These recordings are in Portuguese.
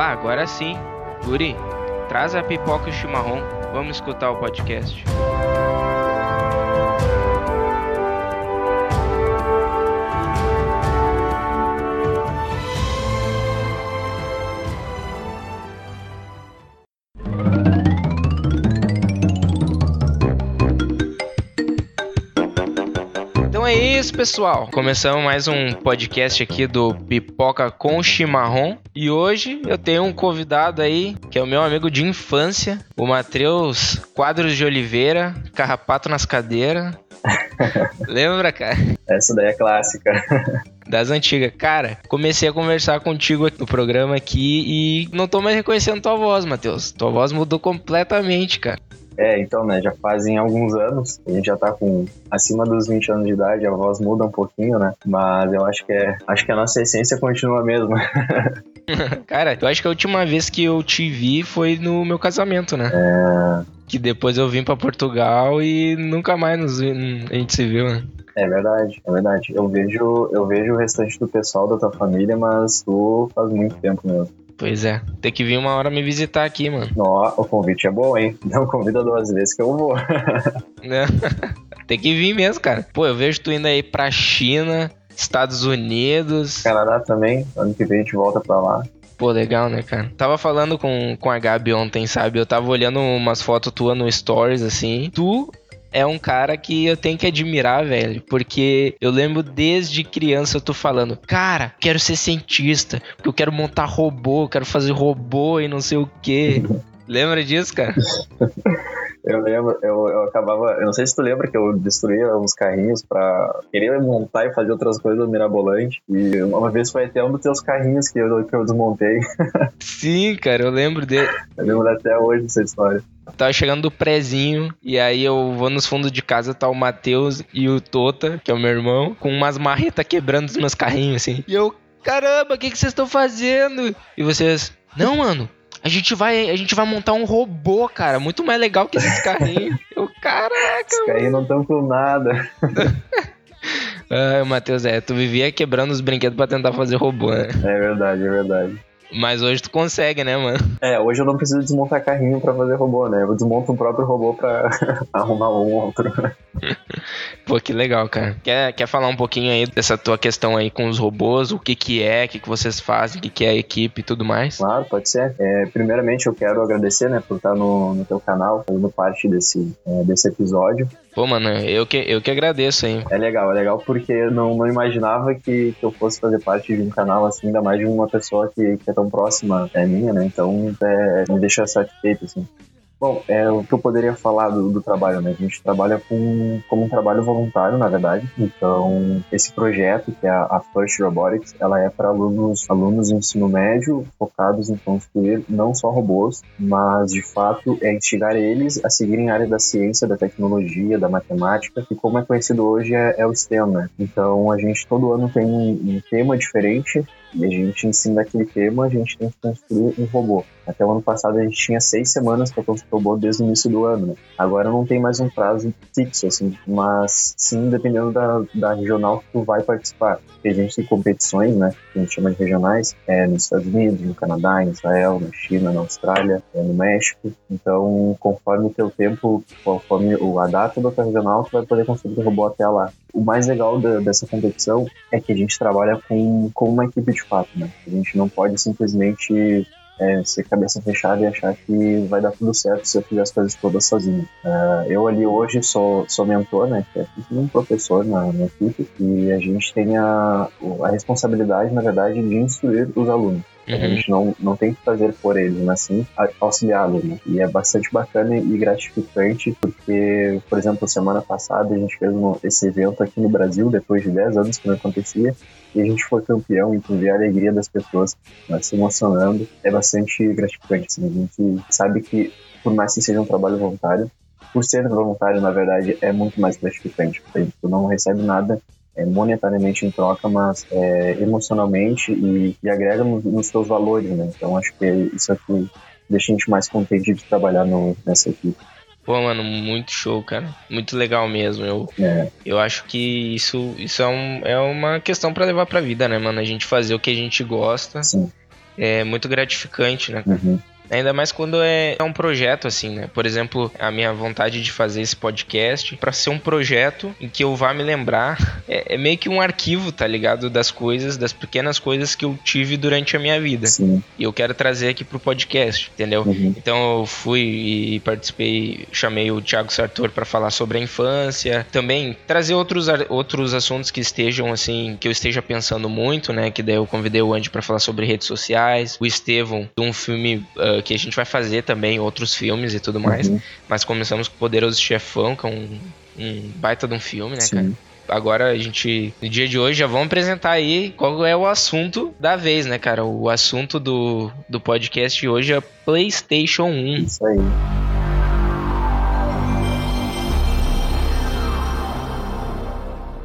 Bah, agora sim. Guri, traz a pipoca e o chimarrão. Vamos escutar o podcast. Isso, pessoal. Começamos mais um podcast aqui do Pipoca com Chimarrão. E hoje eu tenho um convidado aí, que é o meu amigo de infância, o Matheus Quadros de Oliveira, carrapato nas cadeiras. Lembra, cara? Essa daí é clássica. Das antigas. Cara, comecei a conversar contigo no programa aqui e não tô mais reconhecendo tua voz, Matheus. Tua voz mudou completamente, cara. É, então, né, já fazem alguns anos, a gente já tá com acima dos 20 anos de idade, a voz muda um pouquinho, né? Mas eu acho que é, acho que a nossa essência continua a mesma. Cara, eu acho que a última vez que eu te vi foi no meu casamento, né? É, Que depois eu vim pra Portugal e nunca mais nos, vi- a gente se viu, né? é verdade, é verdade. Eu vejo, eu vejo o restante do pessoal da tua família, mas tu faz muito tempo mesmo. Pois é, tem que vir uma hora me visitar aqui, mano. Ó, o convite é bom, hein? Não convida duas vezes que eu vou. Né? tem que vir mesmo, cara. Pô, eu vejo tu indo aí pra China, Estados Unidos. Canadá também, ano que vem a gente volta pra lá. Pô, legal, né, cara? Tava falando com, com a Gabi ontem, sabe? Eu tava olhando umas fotos tuas no Stories, assim. Tu é um cara que eu tenho que admirar, velho. Porque eu lembro desde criança tu falando, cara, quero ser cientista, porque eu quero montar robô, quero fazer robô e não sei o quê. Lembra disso, cara? Eu lembro, eu, eu acabava. Eu não sei se tu lembra que eu destruía uns carrinhos pra querer montar e fazer outras coisas mirabolantes. E uma vez foi até um dos teus carrinhos que eu, que eu desmontei. Sim, cara, eu lembro dele. Eu lembro até hoje dessa história. Tava chegando do prézinho, e aí eu vou nos fundos de casa, tá o Matheus e o Tota, que é o meu irmão, com umas marretas quebrando os meus carrinhos, assim. E eu, caramba, o que que vocês estão fazendo? E vocês, não, mano, a gente vai, a gente vai montar um robô, cara, muito mais legal que esses carrinhos. eu, caraca, Os carrinhos não estão com nada. Ah, Matheus, é, tu vivia quebrando os brinquedos pra tentar fazer robô, né? É verdade, é verdade. Mas hoje tu consegue, né, mano? É, hoje eu não preciso desmontar carrinho pra fazer robô, né? Eu desmonto um próprio robô pra arrumar um outro. Pô, que legal, cara. Quer, quer falar um pouquinho aí dessa tua questão aí com os robôs? O que que é, o que que vocês fazem, o que que é a equipe e tudo mais? Claro, pode ser. É, primeiramente, eu quero agradecer, né, por estar no, no teu canal, fazendo parte desse, é, desse episódio. Pô, mano, eu que, eu que agradeço aí. É legal, é legal porque não, não imaginava que, que eu fosse fazer parte de um canal assim, ainda mais de uma pessoa que, que é tão próxima é minha, né? Então é, me deixa satisfeito, assim. Bom, é o que eu poderia falar do, do trabalho, né? A gente trabalha com, como um trabalho voluntário, na verdade. Então, esse projeto, que é a, First Robotics, ela é para alunos, alunos de ensino médio focados em construir não só robôs, mas, de fato, é instigar eles a seguirem a área da ciência, da tecnologia, da matemática, que como é conhecido hoje é, é o STEM, né? Então, a gente todo ano tem um, um tema diferente e a gente ensina aquele tema, a gente tem que construir um robô. Até o ano passado a gente tinha seis semanas para construir robô desde o início do ano. Né? Agora não tem mais um prazo fixo, assim, mas sim dependendo da, da regional que tu vai participar. Porque a gente tem competições, né, que a gente chama de regionais, é, nos Estados Unidos, no Canadá, em Israel, na China, na Austrália, é, no México. Então, conforme o teu tempo, conforme o- a data da tua regional, tu vai poder construir o robô até lá. O mais legal da- dessa competição é que a gente trabalha com, com uma equipe de fato, né? A gente não pode simplesmente é, ser cabeça fechada e achar que vai dar tudo certo se eu fizer as coisas todas sozinho. Ah, eu ali hoje sou, sou mentor, né? Que é tipo um professor na, na equipe e a gente tem a, a responsabilidade, na verdade, de instruir os alunos. A Uhum. gente não, não tem que fazer por eles, mas sim a- auxiliá-los. Né? E é bastante bacana e gratificante, porque, por exemplo, semana passada a gente fez um- esse evento aqui no Brasil, depois de 10 anos que não acontecia, e a gente foi campeão, então ver a alegria das pessoas né, se emocionando é bastante gratificante. Assim. A gente sabe que, por mais que seja um trabalho voluntário, por ser voluntário, na verdade, é muito mais gratificante, porque tu não recebe nada é, monetariamente em troca, mas é, emocionalmente e, e agrega nos, nos seus valores, né? Então acho que isso aqui deixa a gente mais contente de trabalhar no, nessa equipe. Pô, mano, muito show, cara. Muito legal mesmo. Eu, É, eu acho que isso, isso é, um, é uma questão pra levar pra vida, né, mano? A gente fazer o que a gente gosta sim. é muito gratificante, né? Uhum. Ainda mais quando é um projeto assim, né? Por exemplo, a minha vontade de fazer esse podcast para ser um projeto em que eu vá me lembrar é, é, meio que um arquivo, tá ligado? Das coisas, das pequenas coisas que eu tive durante a minha vida. Sim. E eu quero trazer aqui pro podcast, entendeu? Uhum. Então eu fui e participei, chamei o Thiago Sartor para falar sobre a infância, também trazer outros, outros assuntos que estejam assim, que eu esteja pensando muito, né? Que daí eu convidei o Andy para falar sobre redes sociais, o Estevão de um filme uh, que a gente vai fazer também outros filmes e tudo mais. Uhum. Mas começamos com Poderoso Chefão, que é um, um baita de um filme, né, Sim. cara? Agora a gente, no dia de hoje, já vamos apresentar aí qual é o assunto da vez, né, cara? O assunto do, do podcast de hoje é PlayStation 1. Isso aí.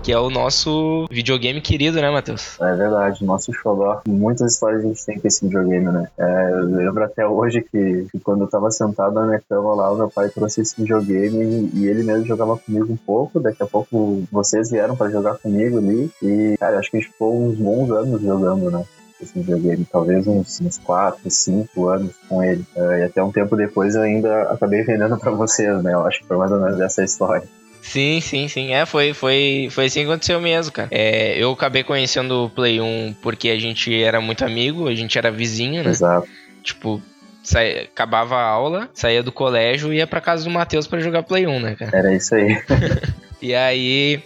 Que é o nosso videogame querido, né, Matheus? É verdade, nosso xodó. Muitas histórias a gente tem com esse videogame, né? É, eu lembro até hoje que, que, quando eu tava sentado na minha cama lá, o meu pai trouxe esse videogame e, e ele mesmo jogava comigo um pouco. Daqui a pouco vocês vieram para jogar comigo ali. E, cara, acho que a gente ficou uns bons anos jogando, né? esse videogame, talvez uns, uns 4, 5 anos com ele. É, e até um tempo depois eu ainda acabei vendendo para vocês, né? Eu acho que foi mais ou menos essa história. Sim, sim, sim. É, foi, foi, foi assim que aconteceu mesmo, cara. É, eu acabei conhecendo o Play 1 porque a gente era muito amigo, a gente era vizinho, né? Exato. Tipo, saia, acabava a aula, saía do colégio e ia pra casa do Matheus para jogar Play 1, né, cara? Era isso aí. e aí.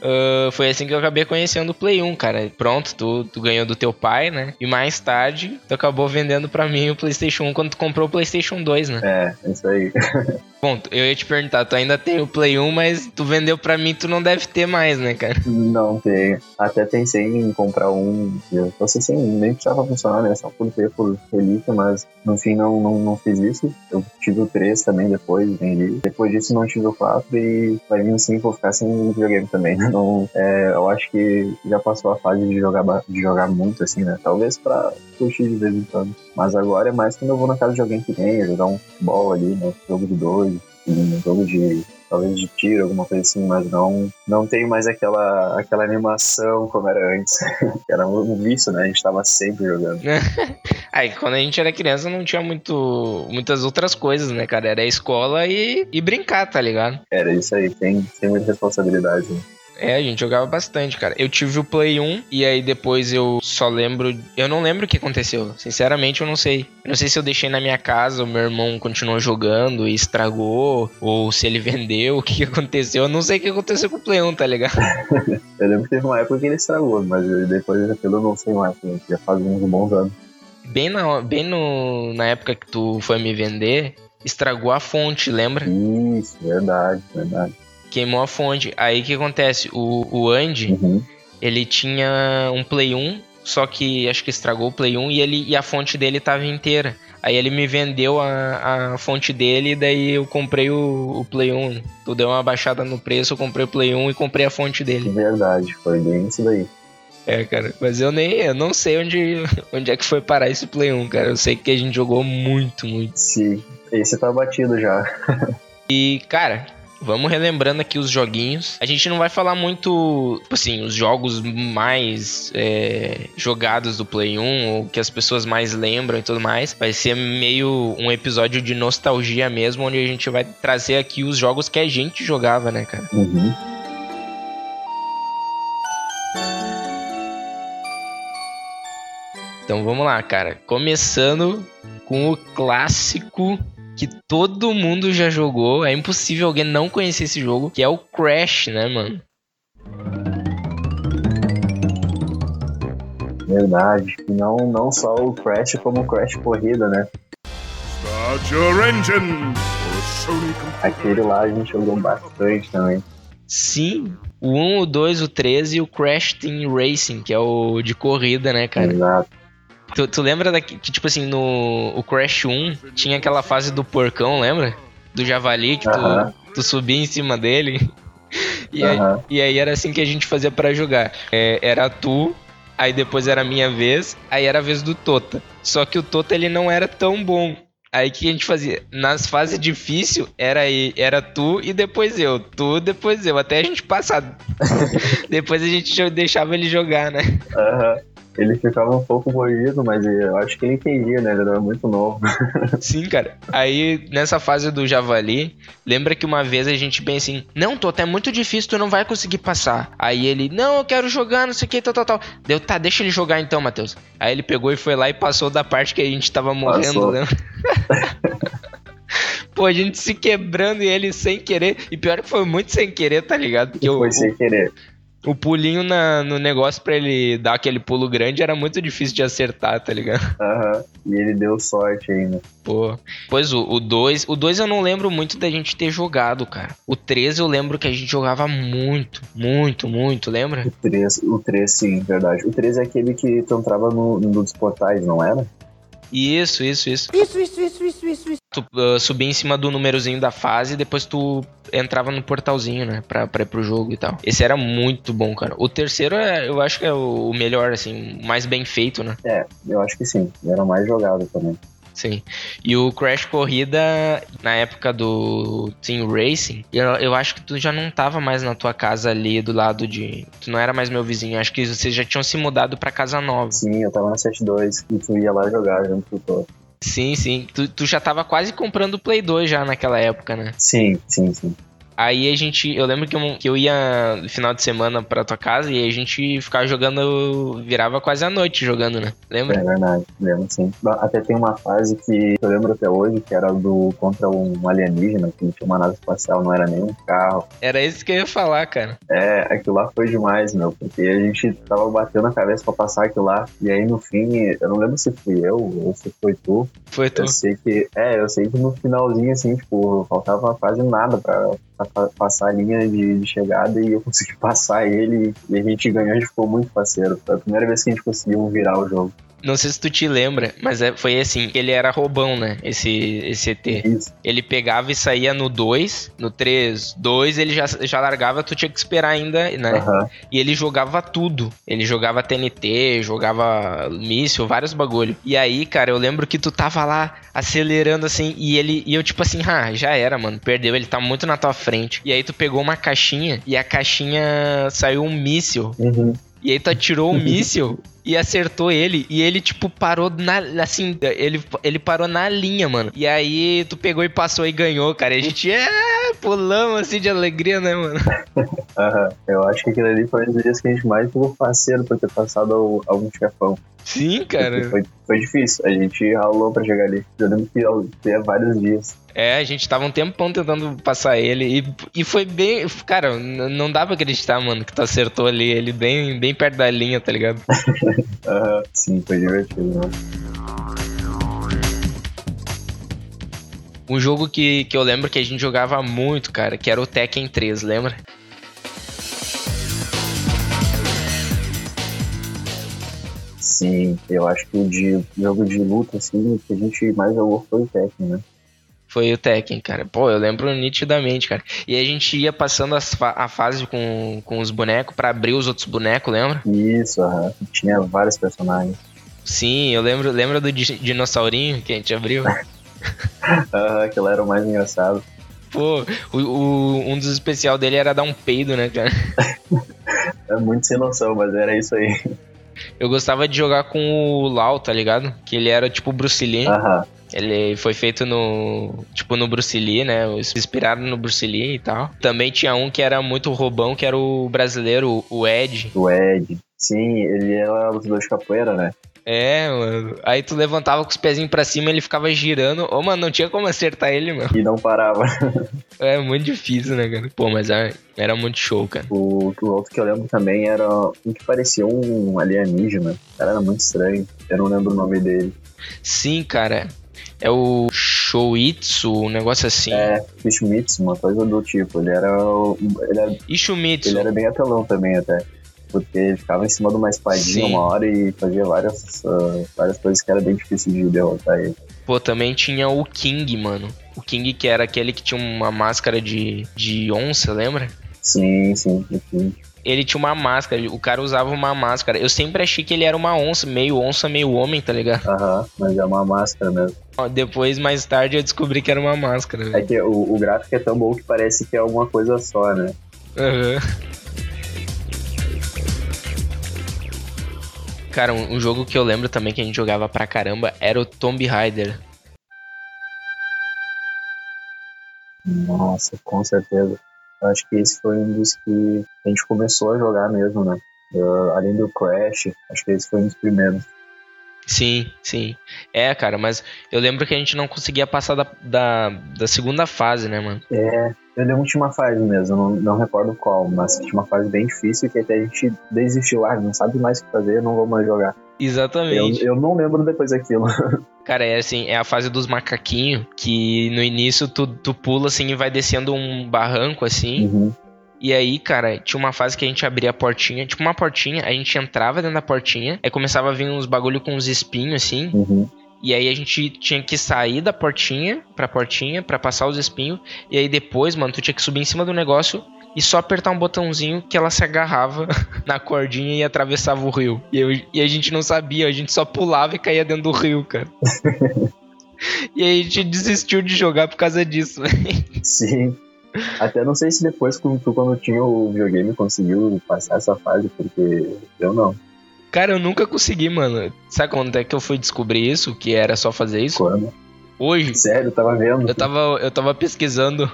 Uh, foi assim que eu acabei conhecendo o Play 1, cara. Pronto, tu, tu ganhou do teu pai, né? E mais tarde, tu acabou vendendo para mim o PlayStation 1 quando tu comprou o PlayStation 2, né? É, isso aí. Bom, eu ia te perguntar, tu ainda tem o Play 1, mas tu vendeu pra mim, tu não deve ter mais, né, cara? Não tenho. Até pensei em comprar um. Eu fosse assim, nem precisava funcionar, né? Só por ter por relíquia, mas no fim não, não, não fiz isso. Eu tive o 3 também depois, vendi. Depois disso não tive o 4 e vai vir sim, vou ficar sem videogame também. Não, é, eu acho que já passou a fase de jogar, de jogar muito, assim, né? Talvez pra curtir de vez em quando. Mas agora é mais quando eu vou na casa de alguém que tem, jogar um futebol ali, né? Jogo de dois, um jogo de talvez de tiro, alguma coisa assim, mas não não tem mais aquela aquela animação como era antes. era um vício, né? A gente tava sempre jogando. Aí, quando a gente era criança, não tinha muito muitas outras coisas, né, cara? Era a escola e, e brincar, tá ligado? Era isso aí, tem, tem muita responsabilidade. Né? É, a gente jogava bastante, cara. Eu tive o Play 1 e aí depois eu só lembro. Eu não lembro o que aconteceu. Sinceramente, eu não sei. Eu não sei se eu deixei na minha casa, o meu irmão continuou jogando e estragou, ou se ele vendeu, o que aconteceu. Eu não sei o que aconteceu com o Play 1, tá ligado? eu lembro que teve uma época que ele estragou, mas depois daquilo eu não sei mais. Né? Já faz uns bons anos. Bem, na, bem no, na época que tu foi me vender, estragou a fonte, lembra? Isso, verdade, verdade queimou a fonte. Aí o que acontece? O, o Andy, uhum. ele tinha um Play 1, só que acho que estragou o Play 1 e, ele, e a fonte dele tava inteira. Aí ele me vendeu a, a fonte dele e daí eu comprei o, o Play 1. Tu deu uma baixada no preço, eu comprei o Play 1 e comprei a fonte dele. Verdade, foi bem isso daí. É, cara, mas eu nem eu não sei onde, onde é que foi parar esse Play 1, cara. Eu sei que a gente jogou muito, muito. Sim, esse tá batido já. e, cara, Vamos relembrando aqui os joguinhos. A gente não vai falar muito, tipo assim, os jogos mais é, jogados do Play 1, ou que as pessoas mais lembram e tudo mais. Vai ser meio um episódio de nostalgia mesmo, onde a gente vai trazer aqui os jogos que a gente jogava, né, cara? Uhum. Então vamos lá, cara. Começando com o clássico que todo mundo já jogou. É impossível alguém não conhecer esse jogo, que é o Crash, né, mano? Verdade. Não, não só o Crash, como o Crash Corrida, né? Start your engine! Aquele lá a gente jogou bastante também. Sim, o 1, o 2, o 3 e o Crash Team Racing, que é o de corrida, né, cara? Exato. Tu, tu lembra daqui, que, tipo assim, no o Crash 1 tinha aquela fase do porcão, lembra? Do javali, que tu, uh -huh. tu subia em cima dele. E, aí, e aí era assim que a gente fazia para jogar. É, era tu, aí depois era a minha vez, aí era a vez do Tota. Só que o Tota ele não era tão bom. Aí que a gente fazia? Nas fases difíceis, era, era tu e depois eu. Tu, depois eu. Até a gente passar. depois a gente deixava ele jogar, né? Aham. Ele ficava um pouco mordido, mas eu acho que ele entendia, né? Ele era muito novo. Sim, cara. Aí, nessa fase do Javali, lembra que uma vez a gente bem assim, não, Toto, é muito difícil, tu não vai conseguir passar. Aí ele, não, eu quero jogar, não sei o que, tal, tal, tal. Deu, tá, deixa ele jogar então, Matheus. Aí ele pegou e foi lá e passou da parte que a gente tava morrendo, passou. lembra? Pô, a gente se quebrando e ele sem querer. E pior que foi muito sem querer, tá ligado? Porque foi o, sem querer o pulinho na, no negócio pra ele dar aquele pulo grande era muito difícil de acertar, tá ligado? Aham. Uhum. E ele deu sorte ainda. Pô. Pois o 2. O 2 eu não lembro muito da gente ter jogado, cara. O 3 eu lembro que a gente jogava muito, muito, muito, lembra? O 3, o 3 sim, verdade. O 3 é aquele que tu entrava no, no dos portais, não era? Isso, isso, isso. Isso, isso, isso, isso, isso. Tu uh, subia em cima do númerozinho da fase e depois tu entrava no portalzinho, né? Pra, pra ir pro jogo e tal. Esse era muito bom, cara. O terceiro, é, eu acho que é o melhor, assim, mais bem feito, né? É, eu acho que sim. Era mais jogado também. Sim. E o Crash Corrida, na época do Team Racing, eu, eu acho que tu já não tava mais na tua casa ali do lado de. Tu não era mais meu vizinho. Acho que vocês já tinham se mudado pra casa nova. Sim, eu tava na 72 e tu ia lá jogar junto com o. Sim, sim. Tu, tu já tava quase comprando o Play 2 já naquela época, né? Sim, sim, sim. Aí a gente. Eu lembro que eu, que eu ia no final de semana pra tua casa e a gente ficava jogando. Virava quase a noite jogando, né? Lembra? É verdade, lembro sim. Até tem uma fase que eu lembro até hoje, que era do contra um alienígena, que tinha uma nave espacial, não era nem um carro. Era isso que eu ia falar, cara. É, aquilo lá foi demais, meu, porque a gente tava batendo a cabeça pra passar aquilo lá. E aí no fim, eu não lembro se fui eu ou se foi tu. Foi tu. Eu sei que. É, eu sei que no finalzinho, assim, tipo, faltava quase nada pra passar a linha de, de, chegada e eu consegui passar ele e a gente ganhou, a gente ficou muito parceiro. Foi a primeira vez que a gente conseguiu virar o jogo. Não sei se tu te lembra, mas é, foi assim, ele era roubão, né? Esse, esse ET. Isso. Ele pegava e saía no 2, no 3, 2, ele já, já largava, tu tinha que esperar ainda, né? Uhum. E ele jogava tudo. Ele jogava TNT, jogava míssil, vários bagulho. E aí, cara, eu lembro que tu tava lá acelerando assim, e ele e eu tipo assim, ah, já era, mano, perdeu, ele tá muito na tua frente. E aí tu pegou uma caixinha e a caixinha saiu um míssil. Uhum. E aí tu atirou o um míssil e acertou ele. E ele, tipo, parou na. Assim, ele, ele parou na linha, mano. E aí tu pegou e passou e ganhou, cara. E a gente é, pulamos assim de alegria, né, mano? Aham. Eu acho que aquele ali foi um dos dias que a gente mais ficou parceiro por ter passado algum chefão. Sim, cara. Foi, foi difícil. A gente ralou pra chegar ali. Eu lembro que ia vários dias. É, a gente tava um tempão tentando passar ele. E, e foi bem. Cara, não dá pra acreditar, mano, que tu acertou ali ele bem, bem perto da linha, tá ligado? uhum, sim, foi divertido, mano. Um jogo que, que eu lembro que a gente jogava muito, cara, que era o Tekken 3, lembra? Sim, eu acho que o de jogo de luta, assim, que a gente mais jogou foi o Tekken, né? Foi o Tekken, cara. Pô, eu lembro nitidamente, cara. E a gente ia passando fa a fase com, com os bonecos para abrir os outros bonecos, lembra? Isso, aham. Tinha vários personagens. Sim, eu lembro, lembro do dinossaurinho que a gente abriu. Aham, aquilo era o mais engraçado. Pô, o, o, um dos especial dele era dar um peido, né, cara? é muito sem noção, mas era isso aí. Eu gostava de jogar com o Lau, tá ligado? Que ele era tipo Bruce Lee. Ele foi feito no. Tipo, no Bruce Lee, né? Inspirado no Bruce Lee e tal. Também tinha um que era muito roubão, que era o brasileiro, o Ed. O Ed. Sim, ele era lutador de capoeira, né? É, mano. Aí tu levantava com os pezinhos pra cima ele ficava girando. Ô, oh, mano, não tinha como acertar ele, mano. E não parava. é muito difícil, né, cara? Pô, mas era, era muito show, cara. O, o outro que eu lembro também era um que parecia um alienígena. Cara, era muito estranho. Eu não lembro o nome dele. Sim, cara. É o Shoitsu, um negócio assim. É, Ishumitsu, uma coisa do tipo. Ele era. Ele era Ishumitsu. Ele era bem apelão também, até porque ficava em cima de uma espadinha Sim. uma hora e fazia várias, uh, várias coisas que era bem difícil de derrotar ele. Pô, também tinha o King, mano. O King que era aquele que tinha uma máscara de, de onça, lembra? Sim, sim, sim. Ele tinha uma máscara, o cara usava uma máscara. Eu sempre achei que ele era uma onça, meio onça, meio homem, tá ligado? Aham, mas é uma máscara mesmo. Depois, mais tarde, eu descobri que era uma máscara. É que o, o gráfico é tão bom que parece que é alguma coisa só, né? Aham. Uhum. Cara, um, um, jogo que eu lembro também que a gente jogava pra caramba era o Tomb Raider. Nossa, com certeza. Eu acho que esse foi um dos que a gente começou a jogar mesmo, né? Uh, além do Crash, acho que esse foi um dos primeiros. Sim, sim. É, cara, mas eu lembro que a gente não conseguia passar da, da, da segunda fase, né, mano? É, eu lembro que tinha uma fase mesmo, não, não recordo qual, mas tinha uma fase bem difícil que até a gente desistiu, ah, não sabe mais o que fazer, não vou mais jogar. Exatamente. Eu, eu não lembro depois daquilo. Cara, é assim, é a fase dos macaquinhos, que no início tu, tu pula assim e vai descendo um barranco assim. Uhum. E aí, cara, tinha uma fase que a gente abria a portinha, tipo uma portinha, a gente entrava dentro da portinha, aí começava a vir uns bagulho com uns espinhos assim. Uhum. E aí a gente tinha que sair da portinha pra portinha pra passar os espinhos. E aí depois, mano, tu tinha que subir em cima do negócio e só apertar um botãozinho que ela se agarrava na cordinha e atravessava o rio. E, eu, e a gente não sabia, a gente só pulava e caía dentro do rio, cara. e aí a gente desistiu de jogar por causa disso, velho. Sim. Até não sei se depois, tu, quando tinha o videogame, conseguiu passar essa fase, porque eu não. Cara, eu nunca consegui, mano. Sabe quando é que eu fui descobrir isso? Que era só fazer isso? Quando? Hoje. Sério, tava vendo. Eu tava, eu tava pesquisando.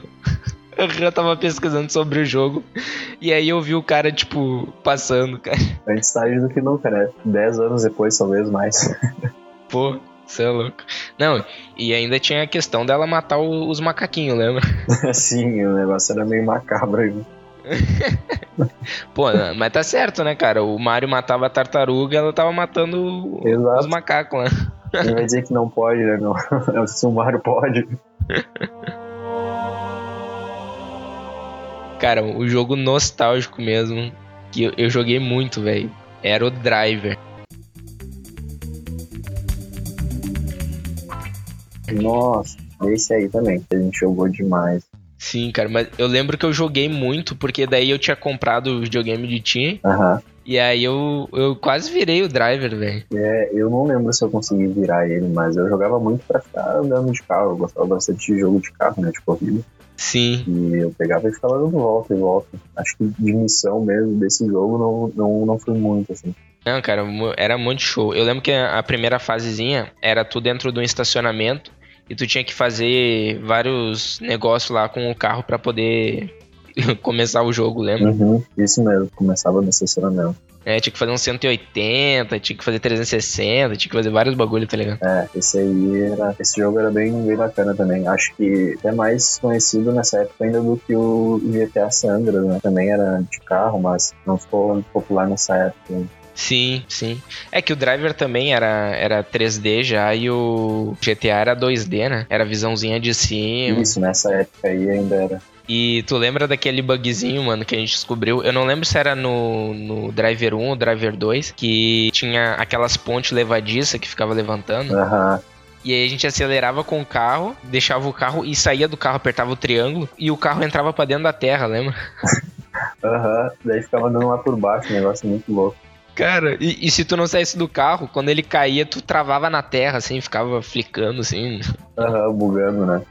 eu tava pesquisando sobre o jogo. E aí eu vi o cara, tipo, passando, cara. Antes tarde do que nunca, né? Dez anos depois, talvez mais. Pô. Você é louco. Não, e ainda tinha a questão dela matar os macaquinhos, lembra? Sim, o negócio era meio macabro aí. Pô, mas tá certo, né, cara? O Mario matava a tartaruga ela tava matando Exato. os macacos, né? Ele vai dizer que não pode, né? Não. Se o Mario pode. Cara, o jogo nostálgico mesmo, que eu, eu joguei muito, velho, era o Driver. Nossa, esse aí também, que a gente jogou demais. Sim, cara, mas eu lembro que eu joguei muito, porque daí eu tinha comprado o videogame de Tim. Aham. E aí eu, eu quase virei o driver, velho. É, eu não lembro se eu consegui virar ele, mas eu jogava muito pra ficar andando de carro. Eu gostava bastante de jogo de carro, né? De corrida. Sim. E eu pegava e ficava dando volta e volta. Acho que de missão mesmo desse jogo não, não, não foi muito, assim. Não, cara, era muito show. Eu lembro que a primeira fasezinha era tu dentro de um estacionamento e tu tinha que fazer vários negócios lá com o carro para poder começar o jogo, lembra? Uhum, isso mesmo, começava no estacionamento. É, tinha que fazer um 180, tinha que fazer 360, tinha que fazer vários bagulhos, tá ligado? É, esse aí era. Esse jogo era bem, bem bacana também. Acho que é mais conhecido nessa época ainda do que o GTA Sandra, né? Também era de carro, mas não ficou popular nessa época. Sim, sim. É que o Driver também era, era 3D já e o GTA era 2D, né? Era visãozinha de cima. Isso, nessa época aí ainda era. E tu lembra daquele bugzinho, mano, que a gente descobriu? Eu não lembro se era no, no Driver 1 ou Driver 2, que tinha aquelas pontes levadiças que ficava levantando. Aham. Uhum. E aí a gente acelerava com o carro, deixava o carro e saía do carro, apertava o triângulo e o carro entrava para dentro da terra, lembra? Aham, uhum. daí ficava andando lá por baixo, um negócio muito louco. Cara, e, e, se tu não saísse do carro, quando ele caía, tu travava na terra, assim, ficava flicando, assim. Aham, bugando, né?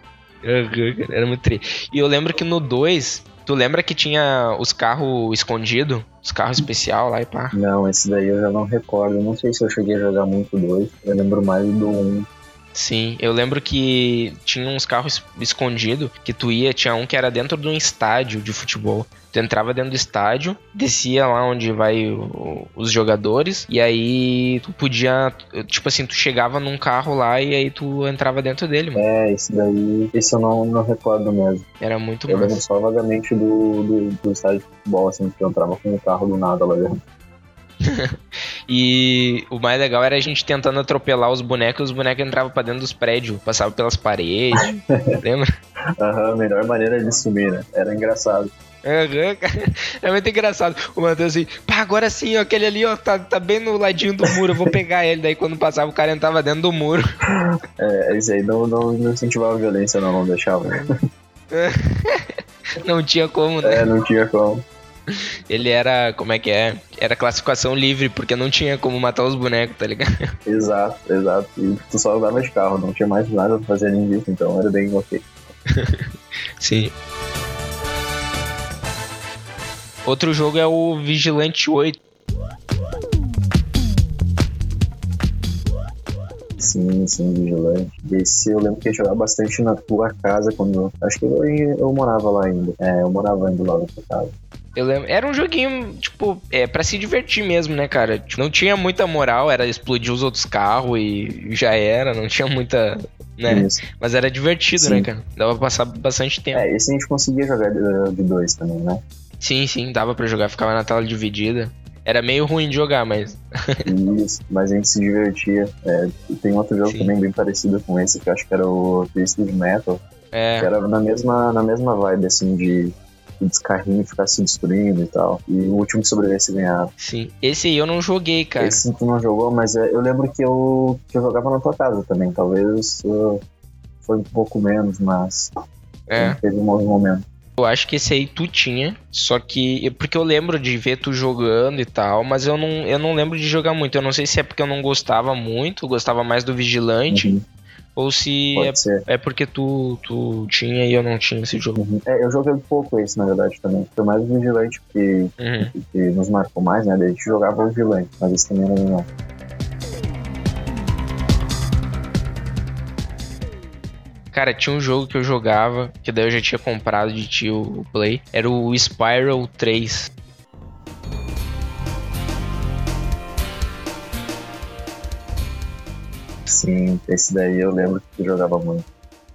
Uhum, era muito tri. E eu lembro que no 2, tu lembra que tinha os carros escondidos? Os carros especial lá e pá? Não, esse daí eu já não recordo. Não sei se eu cheguei a jogar muito 2. Eu lembro mais do 1. Um. Sim, eu lembro que tinha uns carros escondidos que tu ia, tinha um que era dentro de um estádio de futebol. Tu entrava dentro do estádio, descia lá onde vai o, os jogadores, e aí tu podia, tipo assim, tu chegava num carro lá e aí tu entrava dentro dele, mano. É, esse daí, esse eu não, não recordo mesmo. Era muito Eu lembro só vagamente do, do, do estádio de futebol, assim, que eu entrava com o carro do nada lá dentro. e o mais legal era a gente tentando atropelar os bonecos, os bonecos entravam pra dentro dos prédios, passavam pelas paredes, lembra? Aham, uhum, melhor maneira de sumir, né? Era engraçado. Uhum, cara. É muito engraçado. O Matheus assim, pá, agora sim, ó, aquele ali, ó, tá, tá bem no ladinho do muro, eu vou pegar ele. Daí quando passava, o cara entrava dentro do muro. É, isso aí não, não, não incentivava a violência, não, não deixava. não tinha como, né? É, não tinha como. Ele era, como é que é? Era classificação livre, porque não tinha como matar os bonecos, tá ligado? Exato, exato. E tu só andava de carro, não tinha mais nada pra fazer além disso, então era bem ok. Sim. Outro jogo é o Vigilante 8. Sim, sim, vigilante. Esse eu lembro que eu jogava bastante na tua casa quando. Acho que eu, eu morava lá ainda. É, eu morava ainda lá na tua casa. Eu lembro. Era um joguinho, tipo, é, pra se divertir mesmo, né, cara? Tipo, não tinha muita moral, era explodir os outros carros e já era, não tinha muita. Né? Isso. Mas era divertido, Sim. né, cara? Dava pra passar bastante tempo. É, esse a gente conseguia jogar de, de dois também, né? Sim, sim, dava pra jogar, ficava na tela dividida. Era meio ruim de jogar, mas. Isso, mas a gente se divertia. É, tem outro jogo Sim. também bem parecido com esse, que eu acho que era o Twisted Metal, que É. era na mesma, na mesma vibe, assim, de de descarrinho ficar se destruindo e tal. E o último que sobrevivesse ganhava. Sim. Esse aí eu não joguei, cara. Esse tu não jogou, mas é, eu lembro que eu, que eu jogava na tua casa também. Talvez uh, foi um pouco menos, mas É. teve um momento. Eu acho que esse aí tu tinha, só que. Porque eu lembro de ver tu jogando e tal, mas eu não, eu não lembro de jogar muito. Eu não sei se é porque eu não gostava muito, eu gostava mais do Vigilante, Uhum, ou se é, é porque tu, tu tinha e eu não tinha esse jogo. Uhum. É, eu joguei um pouco esse, na verdade, também. Foi mais o Vigilante que, Uhum. que nos marcou mais, né? A gente jogava o Vigilante, mas esse também era legal. Cara, tinha um jogo que eu jogava, que daí eu já tinha comprado de tio o Play. Era o Spiral 3. Sim, esse daí eu lembro que tu jogava muito.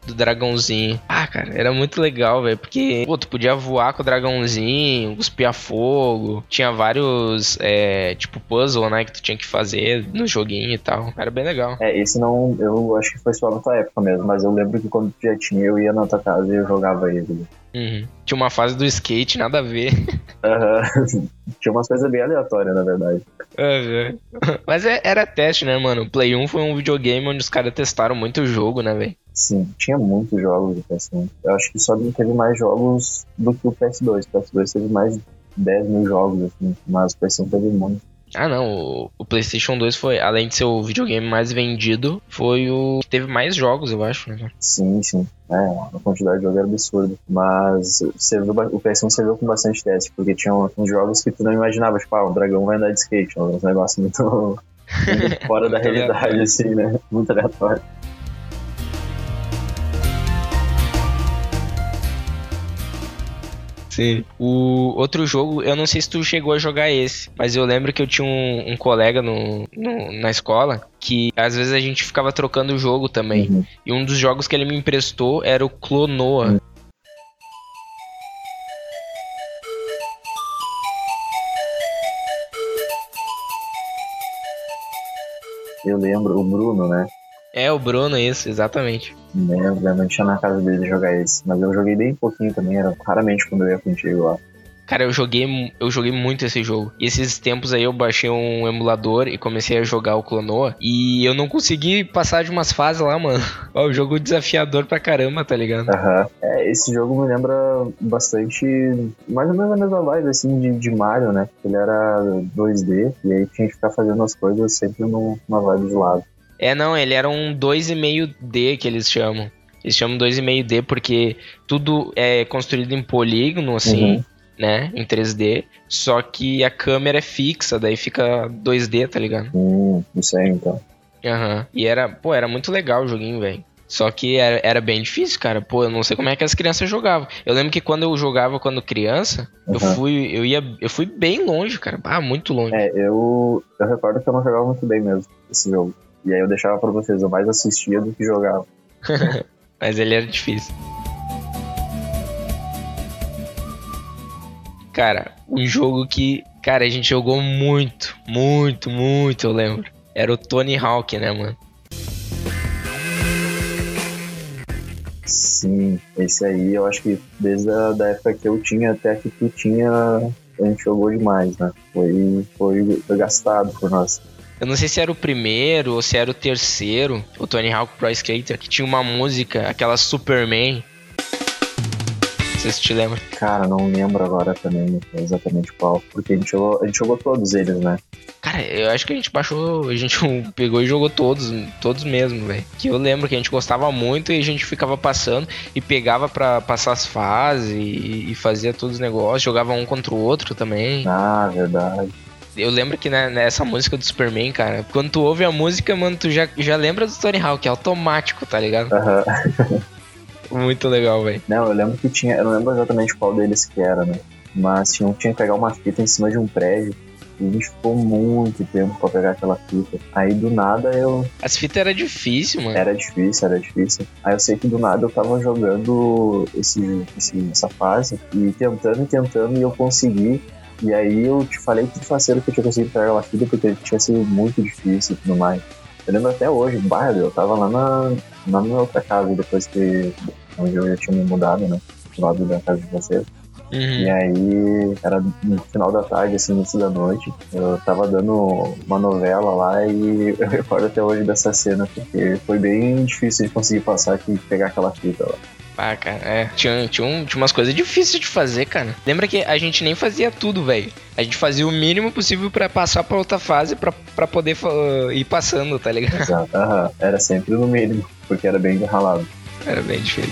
do dragãozinho. Ah, cara, era muito legal, velho. Porque, pô, tu podia voar com o dragãozinho, cuspia fogo. Tinha vários, é, tipo, puzzle, né? Que tu tinha que fazer no joguinho e tal. Era bem legal. É, esse não, eu acho que foi só na tua época mesmo, mas eu lembro que quando tu já tinha, eu ia na tua casa e eu jogava ele. Uhum. Tinha uma fase do skate, nada a ver. Aham. Tinha umas coisas bem aleatórias, na verdade. Uhum. Mas é- era teste, né, mano? O Play 1 foi um videogame onde os caras testaram muito o jogo, né, velho? Sim, tinha muitos jogos do PS1. Eu acho que só teve mais jogos do que o PS2. O PS2 teve mais de 10 mil jogos, assim, mas o PS1 teve muito. Ah, não. O, o PlayStation 2 foi, além de ser o videogame mais vendido, foi o que teve mais jogos, eu acho, né? Sim, sim. É, a quantidade de jogos era absurda. Mas serviu, o PS1 serviu com bastante teste, porque tinha uns jogos que tu não imaginava, tipo, ah, o dragão vai andar de skate. Um negócio muito, muito fora da realidade, assim, né? Muito aleatório. Sim. O outro jogo, eu não sei se tu chegou a jogar esse, mas eu lembro que eu tinha um, um colega no, no- na escola que às vezes a gente ficava trocando o jogo também. Uhum. E um dos jogos que ele me emprestou era o Clonoa. Eu lembro, o Bruno, né? É, o Bruno, isso, exatamente. Lembro, lembro, a gente ia na casa dele jogar esse. Mas eu joguei bem pouquinho também, era raramente quando eu ia contigo lá. Cara, eu joguei, eu joguei muito esse jogo. E esses tempos aí eu baixei um emulador e comecei a jogar o Clonoa. E eu não consegui passar de umas fases lá, mano. Ó, o jogo desafiador pra caramba, tá ligado? Aham. É, esse jogo me lembra bastante, mais ou menos a mesma vibe, assim, de, de Mario, né? Ele era 2D, e aí tinha que ficar fazendo as coisas sempre num- numa vibe de lado. É, não, ele era um 2,5D que eles chamam. Eles chamam 2,5D porque tudo é construído em polígono, assim, Uhum. né? Em 3D. Só que a câmera é fixa, daí fica 2D, tá ligado? Hum, isso aí, então. Aham. E era, pô, era muito legal o joguinho, velho. Só que era, era bem difícil, cara. Pô, eu não sei como é que as crianças jogavam. Eu lembro que quando eu jogava quando criança, eu Uhum. fui, eu ia, eu fui bem longe, cara. Ah, muito longe. É, eu, eu recordo que eu não jogava muito bem mesmo, esse jogo. E aí eu deixava pra vocês, eu mais assistia do que jogava. Mas ele era difícil. Cara, um jogo que, cara, a gente jogou muito, muito, muito, eu lembro. Era o Tony Hawk, né, mano? Sim, esse aí eu acho que desde a da época que eu tinha até que tu tinha, a gente jogou demais, né? Foi, foi, foi gastado por nós. Eu não sei se era o primeiro ou se era o terceiro, o Tony Hawk Pro Skater, que tinha uma música, aquela Superman. Não sei se te lembra. Cara, não lembro agora também exatamente qual, porque a gente jogou, a gente jogou todos eles, né? Cara, eu acho que a gente baixou, a gente pegou e jogou todos, todos mesmo, velho. Que eu lembro que a gente gostava muito e a gente ficava passando e pegava pra passar as fases e, e fazia todos os negócios, jogava um contra o outro também. Ah, verdade. Eu lembro que né, nessa música do Superman, cara, quando tu ouve a música, mano, tu já, já lembra do Tony Hawk, é automático, tá ligado? Aham. Muito legal, velho. Não, eu lembro que tinha. Eu não lembro exatamente qual deles que era, né? Mas tinha, um que tinha que pegar uma fita em cima de um prédio. E a gente ficou muito tempo pra pegar aquela fita. Aí do nada eu. As fitas era difícil, mano. Era difícil, era difícil. Aí eu sei que do nada eu tava jogando esse, esse, essa fase e tentando e tentando e eu consegui. E aí eu te falei que faceiro que eu tinha conseguido pegar aquela fita porque tinha sido muito difícil e tudo mais. Eu lembro até hoje, bairro, eu tava lá na, na minha outra casa, depois que onde eu já tinha me mudado, né? Do lado da casa de vocês. Uhum. E aí, era no final da tarde, assim, início da noite, eu tava dando uma novela lá e eu recordo até hoje dessa cena, porque foi bem difícil de conseguir passar aqui e pegar aquela fita lá. Ah, cara, é. Tinha, tinha, um- tinha umas coisas difíceis de fazer, cara. Lembra que a gente nem fazia tudo, velho. A gente fazia o mínimo possível pra passar pra outra fase pra, pra poder fa- ir passando, tá ligado? Exato. Aham, era sempre no mínimo, porque era bem ralado. Era bem difícil.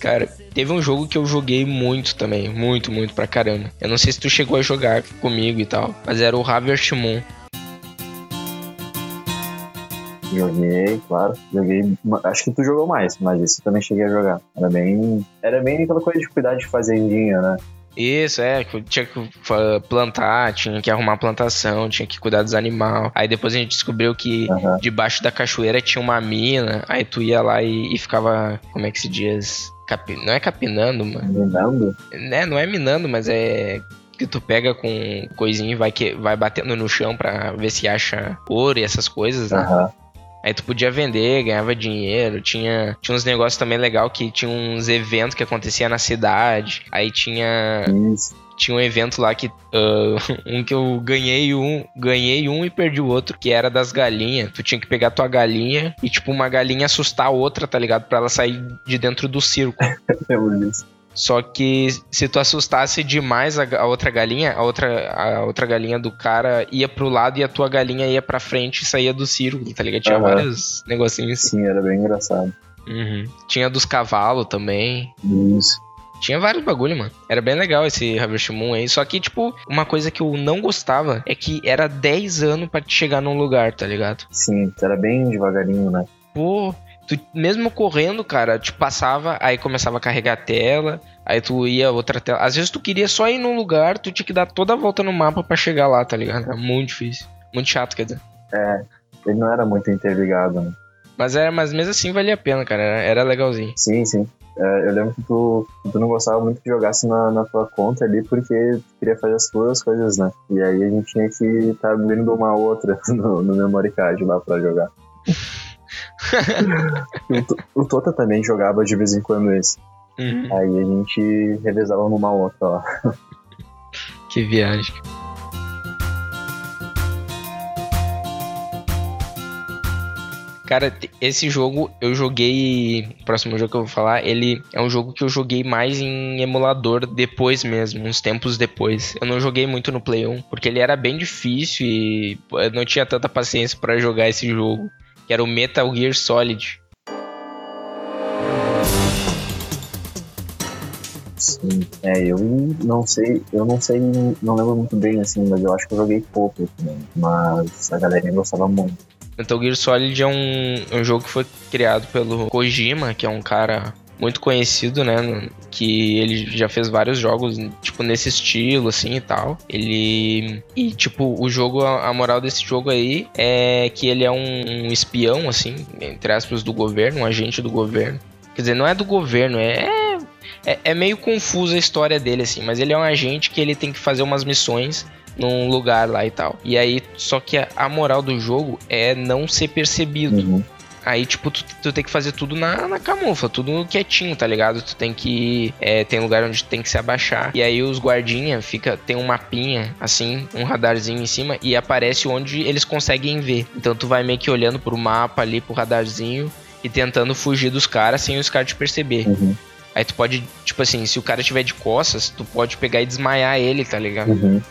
Cara, teve um jogo que eu joguei muito também. Muito, muito pra caramba. Eu não sei se tu chegou a jogar comigo e tal. Mas era o Harvest Moon. Joguei, claro. Joguei. Acho que tu jogou mais, mas isso eu também cheguei a jogar. Era bem. Era bem aquela coisa de cuidar de fazendinha, né? Isso, é, tinha que plantar, tinha que arrumar plantação, tinha que cuidar dos animais. Aí depois a gente descobriu que Aham. debaixo da cachoeira tinha uma mina. Aí tu ia lá e, e ficava, como é que se diz? Capi- Não é capinando, mano. Minando? Né, não é minando, mas é que tu pega com coisinha e vai, que, vai batendo no chão pra ver se acha ouro e essas coisas, né? Aham. Aí tu podia vender, ganhava dinheiro, tinha, tinha uns negócios também legal que tinha uns eventos que acontecia na cidade. Aí tinha Isso. tinha um evento lá que ah, um que eu ganhei um, ganhei um e perdi o outro, que era das galinhas. Tu tinha que pegar tua galinha e tipo uma galinha assustar a outra, tá ligado? Pra ela sair de dentro do circo. Disso. Só que se tu assustasse demais a, a outra galinha, a outra, a outra galinha do cara ia pro lado e a tua galinha ia pra frente e saía do círculo, tá ligado? Tinha Aham. vários negocinhos. Sim, era bem engraçado. Uhum. Tinha dos cavalos também. Isso. Tinha vários bagulho, mano. Era bem legal esse Harvest Moon aí. Só que, tipo, uma coisa que eu não gostava é que era 10 anos pra te chegar num lugar, tá ligado? Sim, era bem devagarinho, né? Pô, tu mesmo correndo, cara, te passava, aí começava a carregar a tela, aí tu ia outra tela. Às vezes tu queria só ir num lugar, tu tinha que dar toda a volta no mapa pra chegar lá, tá ligado? Era muito difícil. Muito chato, quer dizer. É, ele não era muito interligado, né? Mas, era, mas mesmo assim valia a pena, cara. Era, era legalzinho. Sim, sim. É, eu lembro que tu, tu não gostava muito que jogasse na, na tua conta ali, porque tu queria fazer as tuas coisas, né? E aí a gente tinha que estar abrindo uma outra no, no memory card lá pra jogar. O, To- o Tota também jogava de vez em quando esse. Uhum. Aí a gente revezava numa outra lá. Que viagem. Cara, esse jogo eu joguei. O próximo jogo que eu vou falar, ele é um jogo que eu joguei mais em emulador depois mesmo, uns tempos depois. Eu não joguei muito no Play 1, porque ele era bem difícil e eu não tinha tanta paciência pra jogar esse jogo. Que era o Metal Gear Solid. Sim. É, eu não sei, eu não sei, não lembro muito bem assim, mas eu acho que eu joguei pouco também. Mas a galerinha gostava muito. Metal Gear Solid é um, um jogo que foi criado pelo Kojima, que é um cara muito conhecido, né? Que ele já fez vários jogos, tipo, nesse estilo, assim e tal. Ele. E, tipo, o jogo, a a moral desse jogo aí é que ele é um, um espião, assim, entre aspas, do governo, um agente do governo. Quer dizer, não é do governo, é. É, é meio confusa a história dele, assim, mas ele é um agente que ele tem que fazer umas missões num lugar lá e tal. E aí, só que a, a moral do jogo é não ser percebido. Uhum. Aí, tipo, tu, tu tem que fazer tudo na, na camufla, tudo quietinho, tá ligado? Tu tem que. É, tem lugar onde tu tem que se abaixar. E aí os guardinha fica. Tem um mapinha, assim, um radarzinho em cima, e aparece onde eles conseguem ver. Então tu vai meio que olhando pro mapa ali, pro radarzinho, e tentando fugir dos caras sem os caras te perceber. Uhum. Aí tu pode, tipo assim, se o cara tiver de costas, tu pode pegar e desmaiar ele, tá ligado? Uhum.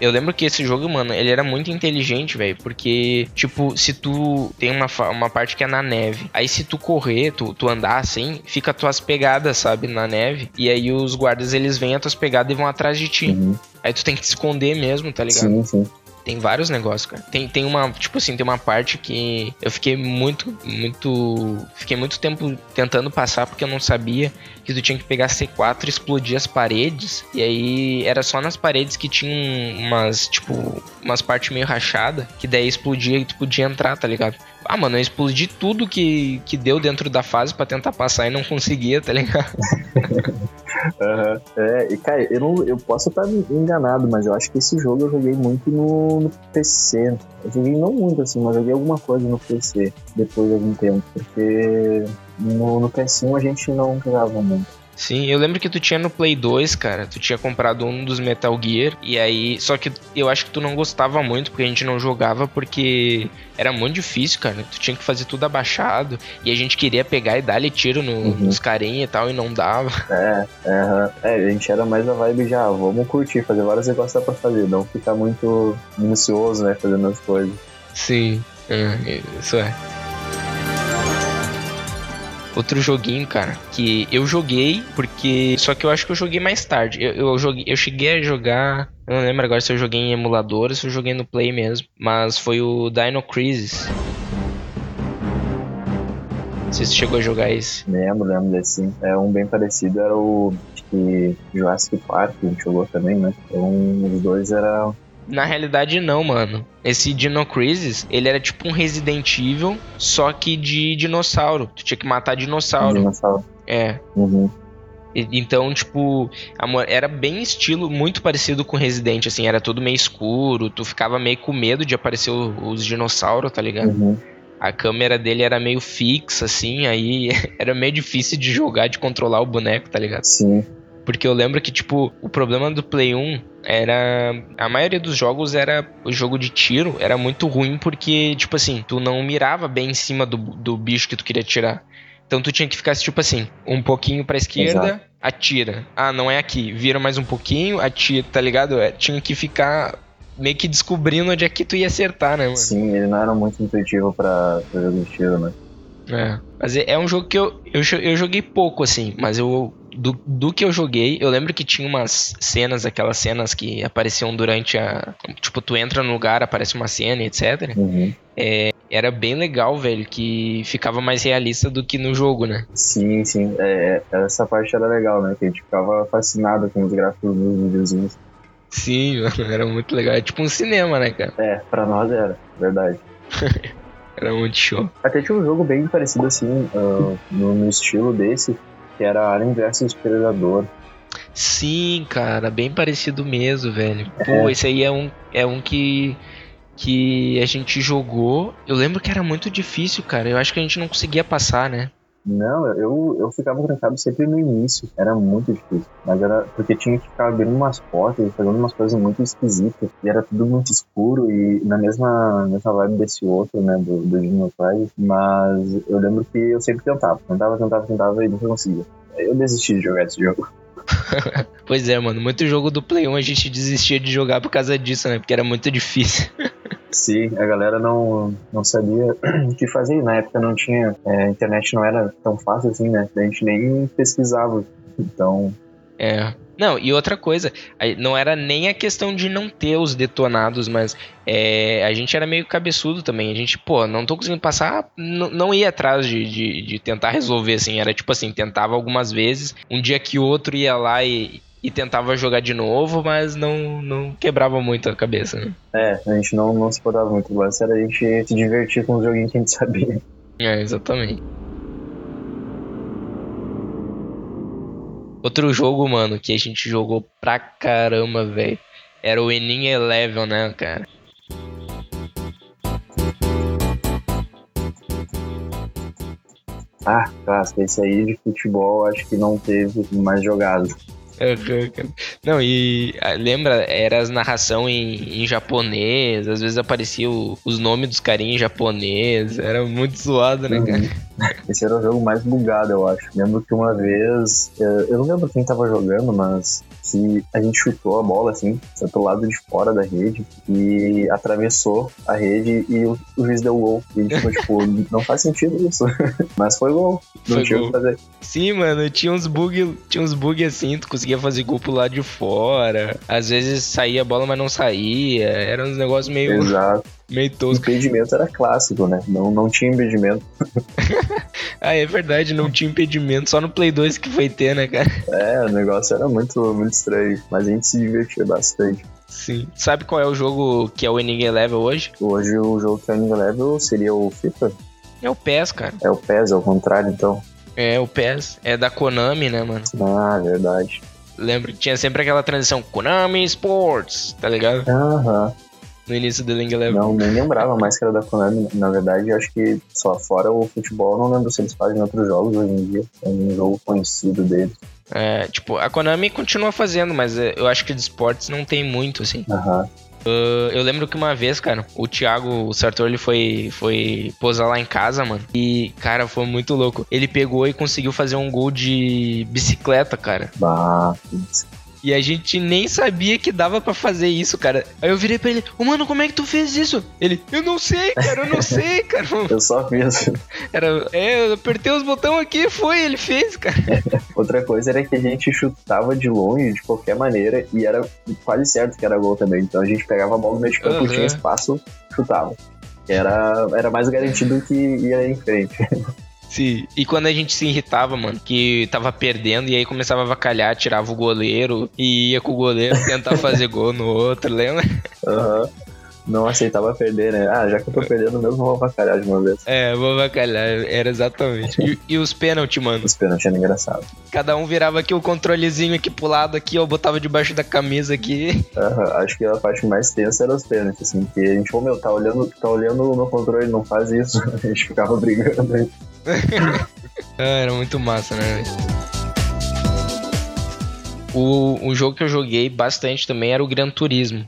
Eu lembro que esse jogo, mano, ele era muito inteligente, velho. Porque, tipo, se tu tem uma, uma parte que é na neve, aí se tu correr, tu, tu andar assim, fica tuas pegadas, sabe, na neve. E aí os guardas eles vêm as tuas pegadas e vão atrás de ti. Uhum. Aí tu tem que te esconder mesmo, tá ligado? Sim, sim. Tem vários negócios, cara. Tem, tem uma, tipo assim, tem uma parte que eu fiquei muito, muito. Fiquei muito tempo tentando passar porque eu não sabia que tu tinha que pegar C4 e explodir as paredes. E aí era só nas paredes que tinham umas, tipo, umas partes meio rachadas, que daí explodia e tu podia entrar, tá ligado? Ah, mano, eu explodi tudo que, que deu dentro da fase pra tentar passar e não conseguia, tá ligado? Aham. É, e cara, eu, não, eu posso estar enganado, mas eu acho que esse jogo eu joguei muito no, no PC. Eu joguei não muito assim, mas joguei alguma coisa no PC depois de algum tempo, porque no, no PS1 a gente não jogava muito. Sim, eu lembro que tu tinha no Play 2, cara, tu tinha comprado um dos Metal Gear, e aí, só que eu acho que tu não gostava muito, porque a gente não jogava, porque era muito difícil, cara, tu tinha que fazer tudo abaixado, e a gente queria pegar e dar-lhe tiro no- Uhum. nos carinha e tal, e não dava. É, aham. é, a gente era mais a vibe já, vamos curtir, fazer vários negócios dá pra fazer, não ficar muito minucioso, né, fazendo as coisas. Sim, é, isso é. Outro joguinho, cara, que eu joguei porque. Só que eu acho que eu joguei mais tarde. Eu, eu, joguei, eu cheguei a jogar. Eu não lembro agora se eu joguei em emulador ou se eu joguei no Play mesmo. Mas foi o Dino Crisis. Não sei se você chegou a jogar esse. Lembro, lembro desse. É um bem parecido, era o que Jurassic Park, a gente jogou também, né? Então os dois era Na realidade, não, mano. Esse Dino Crisis, ele era tipo um Resident Evil, só que de dinossauro. Tu tinha que matar dinossauro. dinossauro. É. Uhum. Então, tipo, era bem estilo muito parecido com Resident, assim, era tudo meio escuro, tu ficava meio com medo de aparecer os dinossauros, tá ligado? Uhum. A câmera dele era meio fixa, assim, aí era meio difícil de jogar, de controlar o boneco, tá ligado? Sim. Porque eu lembro que, tipo, o problema do Play 1 era. A maioria dos jogos era. O jogo de tiro era muito ruim porque, tipo assim, tu não mirava bem em cima do, do bicho que tu queria tirar. Então tu tinha que ficar, tipo assim, um pouquinho pra esquerda, Exato. atira. Ah, não é aqui. Vira mais um pouquinho, atira, tá ligado? É, tinha que ficar meio que descobrindo onde é que tu ia acertar, né, mano? Sim, ele não era muito intuitivo pra, pra jogo de tiro, né? É. Mas é, é um jogo que eu, eu, eu joguei pouco, assim, mas eu. Do, do que eu joguei, eu lembro que tinha umas cenas, aquelas cenas que apareciam durante a. Tipo, tu entra no lugar, aparece uma cena, etc. Uhum. Era bem legal, velho, que ficava mais realista do que no jogo, né? Sim, sim. É, essa parte era legal, né? Que a gente ficava fascinado com os gráficos dos videozinhos. Sim, mano, era muito legal. É tipo um cinema, né, cara? É, pra nós era, verdade. Era muito show. Até tinha um jogo bem parecido assim, ah, no, no estilo desse, que era Alien vs Predador. Sim, cara, bem parecido mesmo, velho. Pô, esse aí é um, é um que, que a gente jogou. Eu lembro que era muito difícil, cara. Eu acho que a gente não conseguia passar, né? Não, eu, eu ficava trancado sempre no início. Era muito difícil. Mas era porque tinha que ficar abrindo umas portas e fazendo umas coisas muito esquisitas. E era tudo muito escuro e na mesma, mesma vibe desse outro, né? Do, do Dino Crisis. Mas eu lembro que eu sempre tentava. Tentava, tentava, tentava e nunca conseguia. Eu desisti de jogar esse jogo. Pois é, mano. Muito jogo do Play 1 a gente desistia de jogar por causa disso, né? Porque era muito difícil. Sim, a galera não, não sabia o que fazer. Na época não tinha. é, internet não era tão fácil assim, né? A gente nem pesquisava. Então, É. Não, e outra coisa, não era nem a questão de não ter os detonados, mas é, a gente era meio cabeçudo também. A gente, pô, não tô conseguindo passar, não ia atrás de, de, de tentar resolver, assim. Era tipo assim, tentava algumas vezes, um dia que outro ia lá e, e tentava jogar de novo, mas não, não quebrava muito a cabeça, né? é, a gente não, não se importava muito. O lance era a gente se divertir com os joguinhos que a gente sabia. É, exatamente. Outro jogo, mano, que a gente jogou pra caramba, velho. Era o Enin Eleven, né, cara? Ah, clássico, esse aí de futebol acho que não teve mais jogado. Cara. Não, e ah, lembra, era as narração em, em japonês, às vezes aparecia o- os nomes dos carinhos em japonês, era muito zoado, né, cara? Esse era o jogo mais bugado, eu acho. Lembro que uma vez, eh, eu não lembro quem tava jogando, mas que a gente chutou a bola, assim, foi pro lado de fora da rede e atravessou a rede e o, o juiz deu gol. E tipo, tipo, não faz sentido isso. Mas foi gol. Não Foi tinha o que fazer. Sim, mano, tinha uns bug, tinha uns bug assim, tu conseguia fazer gol pro lado de fora. Às vezes saía a bola, mas não saía. Era uns negócios meio, Exato. Meio tosco. Impedimento era clássico, né? Não, não tinha impedimento. Ah, é verdade, não tinha impedimento. Só no Play 2 que foi ter, né, cara? É, o negócio era muito, muito estranho. Mas a gente se divertia bastante. Sim. Sabe qual é o jogo que é o Winning Level hoje? Hoje o jogo que é o level seria o FIFA. É o PES, cara. É o PES, ao contrário, então. É o PES. É da Konami, né, mano? Ah, verdade. Lembra que tinha sempre aquela transição Konami Sports, tá ligado? Aham. No início do Winning Level. Não, nem lembrava mais que era da Konami. Na verdade, eu acho que só fora o futebol, não lembro se eles fazem outros jogos hoje em dia. É um jogo conhecido deles. É, tipo, a Konami continua fazendo, mas é, eu acho que de esportes não tem muito, assim. Aham. Uh, eu lembro que uma vez, cara, o Thiago, o Sartor, ele foi, foi posar lá em casa, mano. E, cara, foi muito louco. Ele pegou e conseguiu fazer um gol de bicicleta, cara. Bah. E a gente nem sabia que dava pra fazer isso, cara. Aí eu virei pra ele, ô mano, como é que tu fez isso? Ele, eu não sei, cara, eu não sei, cara. eu só fiz. Era, é, eu apertei os botões aqui, foi, ele fez, cara. Outra coisa era que a gente chutava de longe, de qualquer maneira, e era quase certo que era gol também. Então a gente pegava a bola no meio de campo, Aham. tinha espaço, chutava. Era, era mais garantido que ia em frente. Sim. E quando a gente se irritava, mano, que tava perdendo, e aí começava a avacalhar, tirava o goleiro e ia com o goleiro tentar fazer gol no outro, lembra? Aham. Não aceitava perder, né? Ah, já que eu tô perdendo mesmo, vou avacalhar de uma vez. É, vou avacalhar, era exatamente. E, e os pênaltis, mano? Os pênaltis era engraçado. Cada um virava aqui o controlezinho aqui pro lado aqui, eu botava debaixo da camisa aqui. Aham, Acho que a parte mais tensa era os pênaltis, assim, que a gente, ô meu, tá olhando, tá olhando no controle, não faz isso. A gente ficava brigando. Ah, era muito massa, né? O, o jogo que eu joguei bastante também era o Gran Turismo.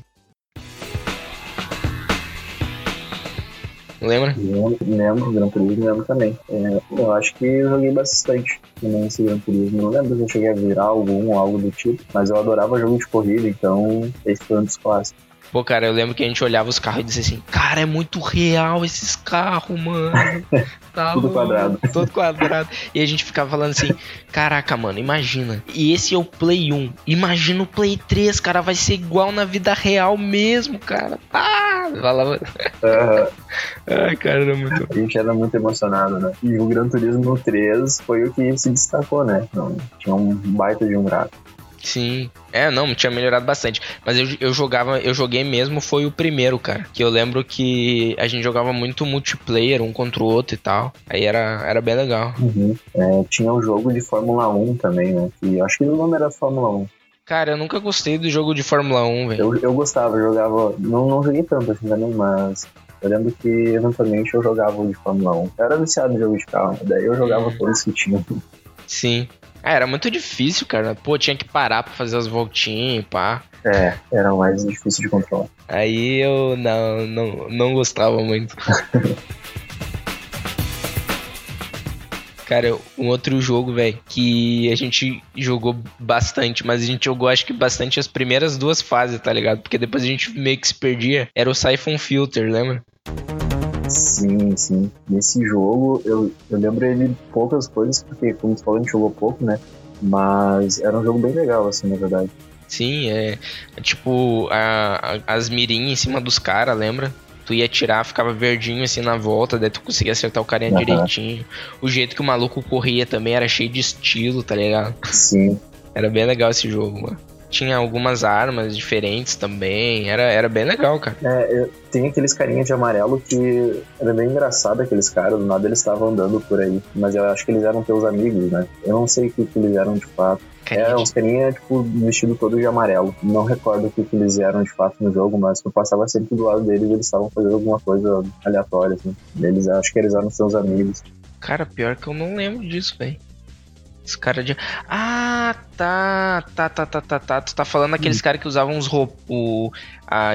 Lembra? Lembro, lembro, Gran Turismo lembro também. É, eu acho que eu joguei bastante também esse Gran Turismo. Não lembro se eu cheguei a virar algum ou algo do tipo, mas eu adorava jogo de corrida, então esse foi um dos clássicos. Pô, cara, eu lembro que a gente olhava os carros e dizia assim: Cara, é muito real esses carros, mano. Tá Tudo quadrado. Todo quadrado. E a gente ficava falando assim: Caraca, mano, imagina. E esse é o Play 1. Imagina o Play 3, cara. Vai ser igual na vida real mesmo, cara. Ah! Falava. Aham. Ai, cara, era muito. A gente era muito emocionado, né? E o Gran Turismo 3 foi o que se destacou, né? Então, tinha um baita de um gráfico. Sim. É, não, tinha melhorado bastante. Mas eu, eu jogava, eu joguei mesmo, foi o primeiro, cara. Que eu lembro que a gente jogava muito multiplayer, um contra o outro e tal. Aí era, era bem legal. Uhum. É, tinha um jogo de Fórmula 1 também, né? Que eu acho que o nome era Fórmula 1. Cara, eu nunca gostei do jogo de Fórmula 1, velho. Eu, eu gostava, eu jogava. Não, não joguei tanto assim também, mas. Eu lembro que eventualmente eu jogava o de Fórmula 1. Eu era viciado em jogo de carro, daí eu jogava Hum. todos que tinham. Sim. Ah, era muito difícil, cara. Pô, tinha que parar pra fazer as voltinhas, pá. É, era mais difícil de controlar. Aí eu não, não, não gostava muito. Cara, um outro jogo, velho, que a gente jogou bastante, mas a gente jogou acho que bastante as primeiras duas fases, tá ligado? Porque depois a gente meio que se perdia. Era o Siphon Filter, lembra? Sim, sim. Nesse jogo, eu, eu lembro ele poucas coisas, porque, como você falou, a gente jogou pouco, né? Mas era um jogo bem legal, assim, na verdade. Sim, é. é tipo, a, a- as mirinhas em cima dos caras, lembra? Tu ia atirar, ficava verdinho assim na volta, daí tu conseguia acertar o carinha Aham. direitinho. O jeito que o maluco corria também era cheio de estilo, tá ligado? Sim. Era bem legal esse jogo, mano. Tinha algumas armas diferentes também, era, era bem legal, cara. É, eu- tem aqueles carinhas de amarelo que era bem engraçado aqueles caras, do nada eles estavam andando por aí. Mas eu acho que eles eram teus amigos, né? Eu não sei o que, que eles eram de fato. Carinha É, uns carinha, tipo, vestido todo de amarelo. Não recordo o que, que eles eram de fato no jogo, mas eu passava sempre do lado deles e eles estavam fazendo alguma coisa aleatória, assim. Eles, acho que eles eram seus amigos. Cara, pior que eu não lembro disso, velho. Esse cara de. Ah, tá. Tá, tá, tá, tá, tá. Tu tá falando daqueles caras que usavam uns roupas.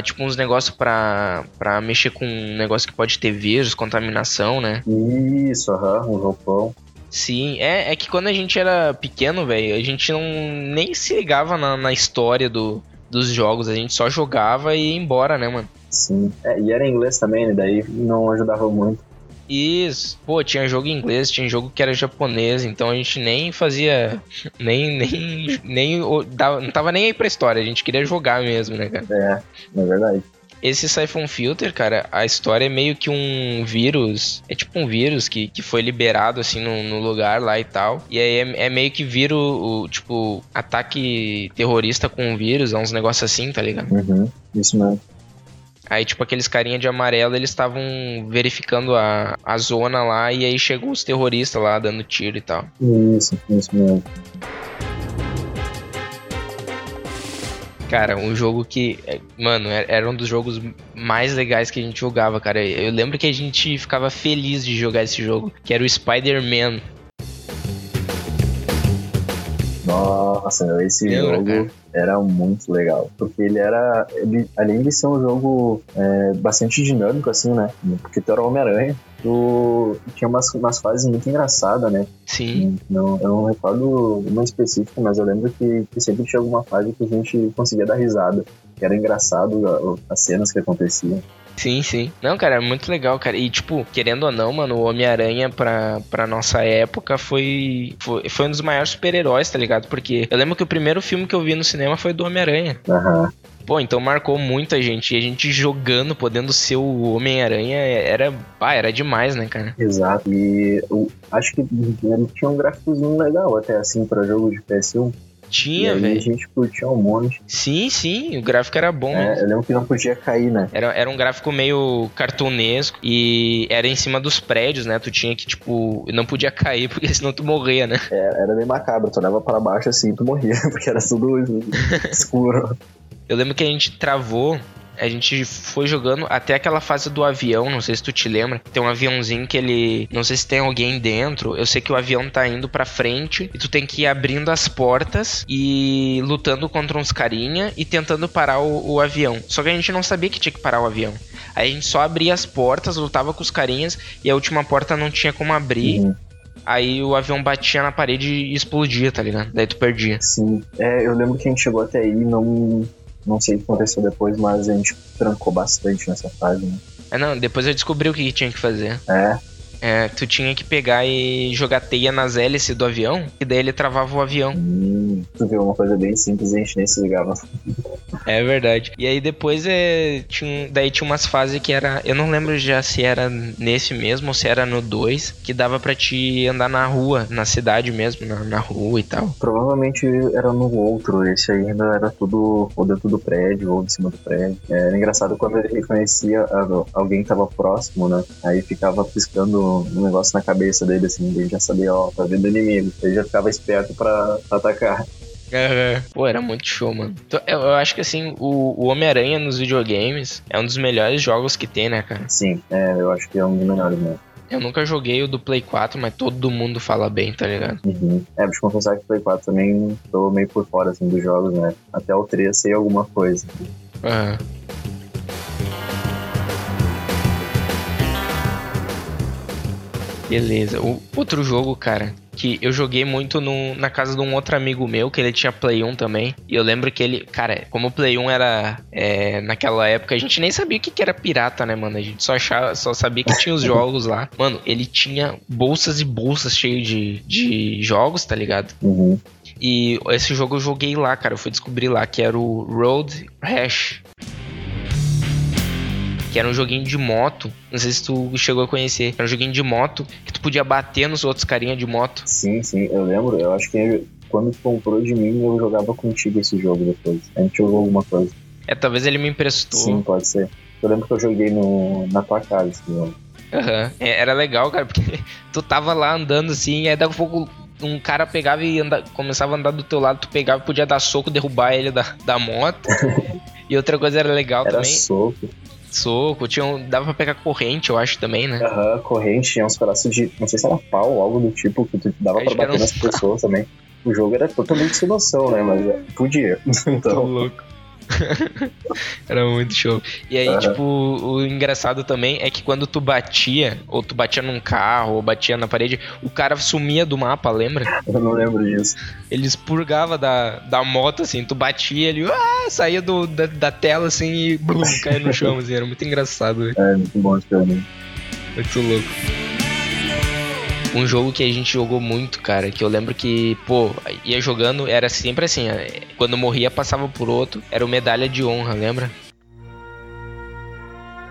tipo, uns negócios pra, pra mexer com um negócio que pode ter vírus, contaminação, né? Isso, aham, um roupão. Sim, é, é que quando a gente era pequeno, velho, a gente não nem se ligava na, na história do, dos jogos, a gente só jogava e ia embora, né, mano? Sim. É, e era em inglês também, né? Daí não ajudava muito. Isso. Pô, tinha jogo em inglês, tinha jogo que era japonês, então a gente nem fazia. Nem. nem, nem não tava nem aí pra história, a gente queria jogar mesmo, né, cara? É, é verdade. Esse Siphon Filter, cara, a história é meio que um vírus. É tipo um vírus que, que foi liberado, assim, no, no lugar lá e tal. E aí é, é meio que vira o, o, tipo, ataque terrorista com o vírus, é uns negócios assim, tá ligado? Uhum. Isso mesmo. Aí, tipo, aqueles carinha de amarelo, eles estavam verificando a, a zona lá e aí chegou os terroristas lá dando tiro e tal. Isso, isso mesmo. Cara, um jogo que, é, mano, era era um dos jogos mais legais que a gente jogava, cara. Eu lembro que a gente ficava feliz de jogar esse jogo, que era o Spider-Man. Nossa, esse Lembra, jogo cara? era muito legal. Porque ele era. Ele, além de ser um jogo é, bastante dinâmico, assim, né? Porque tu era o Homem-Aranha. Tu tinha umas, umas fases muito engraçadas, né? Sim, Não, eu não recordo uma específica, mas eu lembro que, que sempre tinha alguma fase que a gente conseguia dar risada. Que era engraçado as cenas que aconteciam. Sim, sim. Não, cara, é muito legal, cara. E, tipo, querendo ou não, mano, o Homem-Aranha pra, pra nossa época foi, foi, foi um dos maiores super-heróis, tá ligado? Porque eu lembro que o primeiro filme que eu vi no cinema foi do Homem-Aranha. Aham. Pô, então marcou muita gente. E a gente jogando, podendo ser o Homem-Aranha, era. Ah, era demais, né, cara? Exato. E eu acho que ele tinha um gráficozinho legal até assim pra jogo de PS1. Tinha, aí a velho. gente curtia um monte. Sim, sim, o gráfico era bom. É, eu lembro que não podia cair, né? Era, era um gráfico meio cartunesco e era em cima dos prédios, né? Tu tinha que, tipo, não podia cair porque senão tu morria, né? É, era bem macabro, tu olhava pra baixo assim e tu morria, porque era tudo escuro. Eu lembro que a gente travou, a gente foi jogando até aquela fase do avião, não sei se tu te lembra. Tem um aviãozinho que ele. Não sei se tem alguém dentro. Eu sei que o avião tá indo pra frente e tu tem que ir abrindo as portas e lutando contra uns carinha e tentando parar o, o avião. Só que a gente não sabia que tinha que parar o avião. Aí a gente só abria as portas, lutava com os carinhas e a última porta não tinha como abrir. Uhum. Aí o avião batia na parede e explodia, tá ligado? Daí tu perdia. Sim. É, eu lembro que a gente chegou até aí e não. Não sei o que aconteceu depois, mas a gente trancou bastante nessa fase, né? É, não, depois eu descobri o que tinha que fazer. É, É, tu tinha que pegar e jogar teia nas hélices do avião, e daí ele travava o avião. hum, tu viu uma coisa bem simples e a gente nem se ligava. É verdade. E aí depois é, tinha, daí tinha umas fases que era. Eu não lembro já se era nesse mesmo ou se era no 2, que dava pra te andar na rua, na cidade mesmo, na, na rua e tal. Provavelmente era no outro, esse aí ainda era tudo ou dentro do prédio ou em cima do prédio. É, Era engraçado quando ele reconhecia alguém que tava próximo, né? Aí ficava piscando um negócio na cabeça dele, assim, ele já sabia, ó, tá vendo inimigo. Ele já ficava esperto pra, pra atacar. Pô, era muito show, mano. Então, Eu, eu acho que assim, o, o Homem-Aranha nos videogames é um dos melhores jogos que tem, né, cara? Sim, é, eu acho que é um dos melhores mesmo. Eu nunca joguei o do Play 4, mas todo mundo fala bem, tá ligado? Uhum. É, deixa eu confessar que o Play 4 também tô meio por fora, assim, dos jogos, né? Até o 3 sei alguma coisa. Aham. Beleza. O outro jogo, cara, que eu joguei muito no- na casa de um outro amigo meu, que ele tinha Play 1 também. E eu lembro que ele, cara, como o Play 1 era é, naquela época, a gente nem sabia o que, que era pirata, né, mano? A gente só, achava, só sabia que tinha os jogos lá. Mano, ele tinha bolsas e bolsas cheias de, de jogos, tá ligado? Uhum. E esse jogo eu joguei lá, cara. Eu fui descobrir lá que era o Road Rash. Que era um joguinho de moto. Não sei se tu chegou a conhecer. Era um joguinho de moto que tu podia bater nos outros carinha de moto. Sim, sim, eu lembro. Eu acho que quando tu comprou de mim, eu jogava contigo esse jogo depois. A gente jogou alguma coisa. É, talvez ele me emprestou. Sim, pode ser. Eu lembro que eu joguei no, na tua casa esse jogo. Aham. É, era legal, cara, porque tu tava lá andando assim, e aí daqui a pouco um cara pegava e anda, começava a andar do teu lado, tu pegava e podia dar soco, derrubar ele da, da moto. e outra coisa era legal Era também, soco. Soco, tinha um, dava pra pegar corrente, eu acho também, né? Aham, corrente, tinha uns pedaços de. Não sei se era pau, algo do tipo, que tu dava Acho pra bater nas pessoas também. O jogo era totalmente sem noção, né? Mas é, podia. Tô Então, louco. Era muito show. E aí, Aham. tipo, o engraçado também é que quando tu batia, ou tu batia num carro, ou batia na parede, o cara sumia do mapa, lembra? Eu não lembro disso. Ele expurgava da, da moto, assim, tu batia, ele ah, saía do, da, da tela, assim, e blum, caía no chão, assim, era muito engraçado. É muito bom esse muito louco. Um jogo que a gente jogou muito, cara, que eu lembro que, pô, ia jogando, era sempre assim, é, quando morria passava por outro, era o Medalha de Honra, lembra?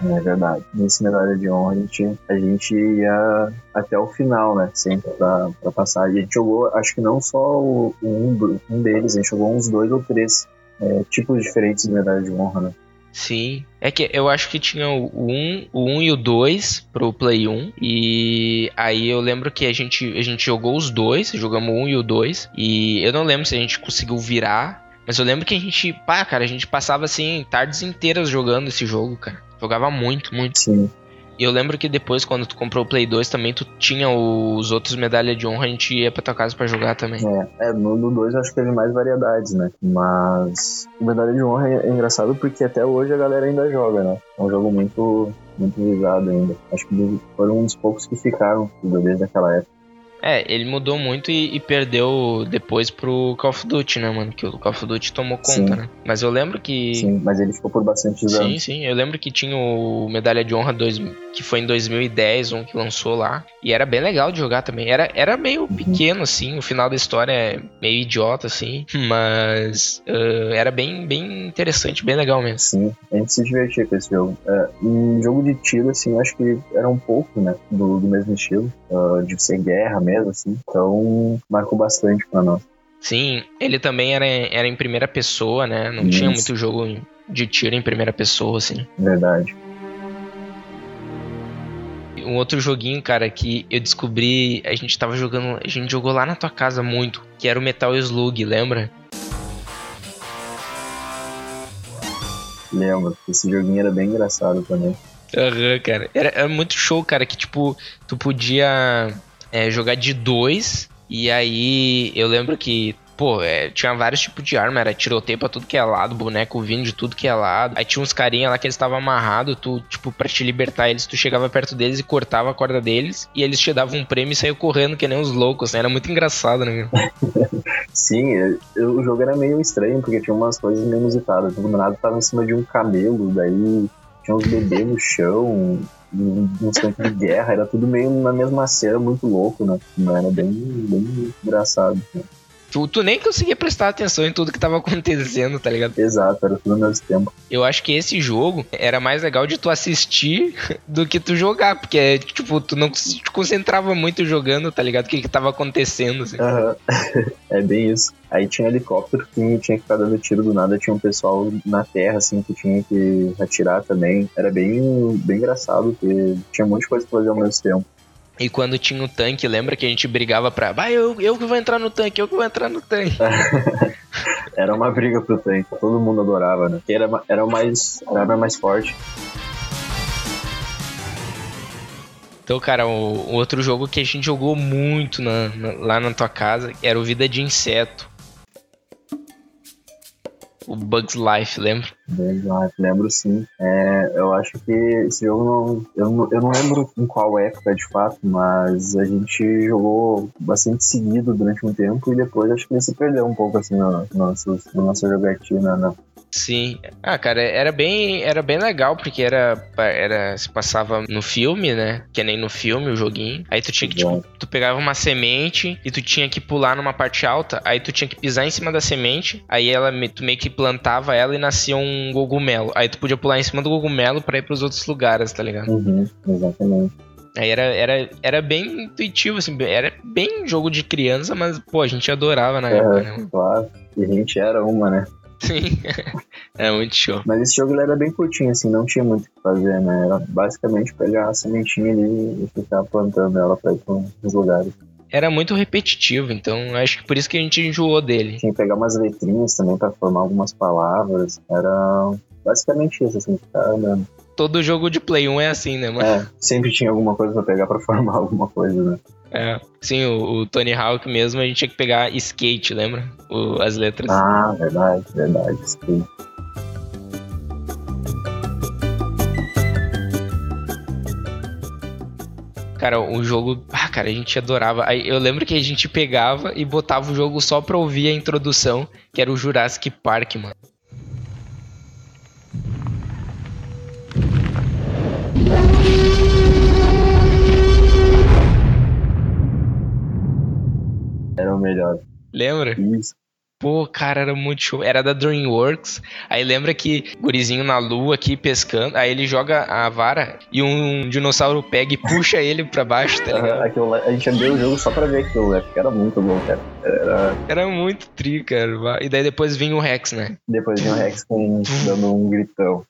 É verdade. Nesse medalha de honra a gente, a gente ia até o final, né? Sempre pra, pra passar. E a gente jogou, acho que não só o, um, um deles, a gente jogou uns dois ou três é, tipos diferentes de medalha de honra, né? Sim. É que eu acho que tinha o 1, o 1 e o 2 pro Play 1. E aí eu lembro que a gente, a gente jogou os dois, jogamos o 1 e o 2. E eu não lembro se a gente conseguiu virar. Mas eu lembro que a gente, pá, cara, a gente passava assim tardes inteiras jogando esse jogo, cara. Jogava muito, muito. Sim. E eu lembro que depois, quando tu comprou o Play 2, também tu tinha os outros medalha de honra, a gente ia pra tua casa pra jogar também. É, é, no 2 eu acho que teve mais variedades, né? Mas o medalha de honra é, é engraçado porque até hoje a galera ainda joga, né? É um jogo muito, muito visado ainda. Acho que foram dos poucos que ficaram desde aquela época. É, ele mudou muito e, e perdeu depois pro Call of Duty, né, mano? Que o Call of Duty tomou conta, Sim. né? Mas eu lembro que. Sim, mas ele ficou por bastante Sim, anos. sim. Eu lembro que tinha o Medalha de Honra 2, que foi em 2010, um que lançou lá. E era bem legal de jogar também. Era, era meio pequeno, assim. O final da história é meio idiota, assim. Mas eh, era bem, bem interessante, bem legal mesmo. Sim, a gente se divertia com esse jogo. É, um jogo de tiro, assim, acho que era um pouco, né, do, do mesmo estilo, ah, de ser guerra mesmo, assim. Então, marcou bastante pra nós. Sim, ele também era, era em primeira pessoa, né? Não Isso. tinha muito jogo de tiro em primeira pessoa, assim. Verdade. Um outro joguinho, cara, que eu descobri, a gente tava jogando, a gente jogou lá na tua casa muito, que era o Metal Slug, lembra? Lembro. Esse joguinho era bem engraçado também. Aham, cara. Era, era muito show, cara, que tipo, tu podia é, jogar de dois, e aí eu lembro que, pô, é, tinha vários tipos de arma, era tiroteio pra tudo que é lado, boneco vindo de tudo que é lado. Aí tinha uns carinha lá que eles estavam amarrados, tu, tipo, pra te libertar eles, tu chegava perto deles e cortava a corda deles, e eles te davam um prêmio e saiu correndo que nem uns loucos, né? Era muito engraçado, né? Sim, eu- eu- o jogo era meio estranho, porque tinha umas coisas meio inusitadas. O nada tava em cima de um camelo, daí tinha uns bebês no chão, uns tanques de guerra, era tudo meio na mesma cena, muito louco, né? Era bem, bem engraçado. né? Tu, tu nem conseguia prestar atenção em tudo que tava acontecendo, tá ligado? Exato, era tudo ao mesmo tempo. Eu acho que esse jogo era mais legal de tu assistir do que tu jogar, porque, tipo, tu não te concentrava muito jogando, tá ligado? O que que tava acontecendo, assim. Aham. é bem isso. Aí tinha helicóptero que tinha que ficar dando tiro do nada, tinha um pessoal na terra, assim, que tinha que atirar também. Era bem, bem engraçado, porque tinha um monte de coisa pra fazer ao mesmo tempo. E quando tinha o tanque, lembra que a gente brigava pra. Vai, eu, eu que vou entrar no tanque, eu que vou entrar no tanque. Era uma briga pro tanque, todo mundo adorava, né? Porque era, era o mais, era mais forte. Então, cara, o, o outro jogo que a gente jogou muito na- na- lá na tua casa era o Vida de Inseto. O Bugs Life, lembra? Bem, ah, lembro sim. É, eu acho que esse jogo não eu, não. eu não lembro em qual época de fato, mas a gente jogou bastante seguido durante um tempo e depois acho que ele se perdeu um pouco assim na, nossa, na nossa jogatina. Né? Sim. Ah, cara, era bem, era bem legal, porque era, era. Se passava no filme, né? Que nem no filme, o joguinho. Aí tu tinha que, tipo, tu pegava uma semente e tu tinha que pular numa parte alta, aí tu tinha que pisar em cima da semente, aí ela tu meio que plantava ela e nascia um cogumelo. Aí tu podia pular em cima do cogumelo pra ir pros outros lugares, tá ligado? Uhum, exatamente. Aí era, era, era bem intuitivo, assim, era bem jogo de criança, mas, pô, a gente adorava na época, né? É, claro. E a gente era uma, né? Sim. é muito show. Mas esse jogo ele era bem curtinho, assim, não tinha muito o que fazer, né? Era basicamente pegar a sementinha ali e ficar plantando ela pra ir pra uns lugares. Era muito repetitivo, então acho que por isso que a gente enjoou dele. Tinha que pegar umas letrinhas também pra formar algumas palavras. Era basicamente isso, assim, ficar andando. Todo jogo de Play 1 é assim, né, mano? É, sempre tinha alguma coisa pra pegar pra formar alguma coisa, né? É, sim, o, o, Tony Hawk mesmo, a gente tinha que pegar skate, lembra? O, as letras. Ah, verdade, verdade, skate. Cara, o jogo. Ah, cara, a gente adorava. Eu lembro que a gente pegava e botava o jogo só pra ouvir a introdução, que era o Jurassic Park, mano. Melhor. Lembra? Isso. Pô, cara, era muito show. Era da DreamWorks. Aí lembra que gurizinho na lua aqui pescando. Aí ele joga a vara e um dinossauro pega e puxa ele pra baixo, tá ligado? Aquilo a gente abriu o jogo só pra ver aquilo, né? Porque era muito bom, cara. Era... Era muito tri, cara. E daí depois vinha o Rex, né? Depois vinha o Rex com... dando um gritão.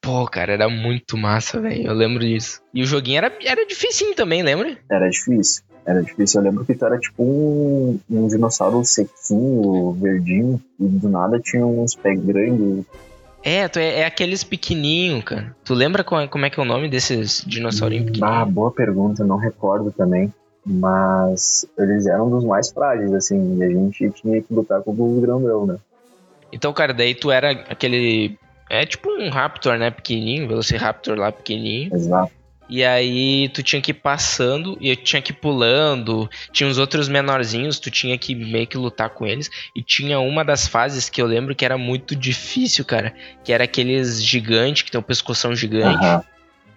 Pô, cara, era muito massa, velho. Eu lembro disso. E o joguinho era, era dificinho também, lembra? Era difícil. Era difícil. Eu lembro que tu era tipo um, um dinossauro sequinho, verdinho, e do nada tinha uns pés grandes. É, tu é, é aqueles pequenininho, cara. Tu lembra qual é- como é que é o nome desses dinossaurinhos Ah, pequenininhos? boa pergunta, não recordo também. Mas eles eram dos mais frágeis, assim, e a gente tinha que lutar com os grandão, né? Então, cara, daí tu era aquele... É tipo um Raptor, né? Pequenininho, Velociraptor lá pequenininho. Exato. E aí tu tinha que ir passando e eu tinha que ir pulando. Tinha uns outros menorzinhos, tu tinha que meio que lutar com eles. E tinha uma das fases que eu lembro que era muito difícil, cara. Que era aqueles gigantes, que tem o pescoção gigante. Aham.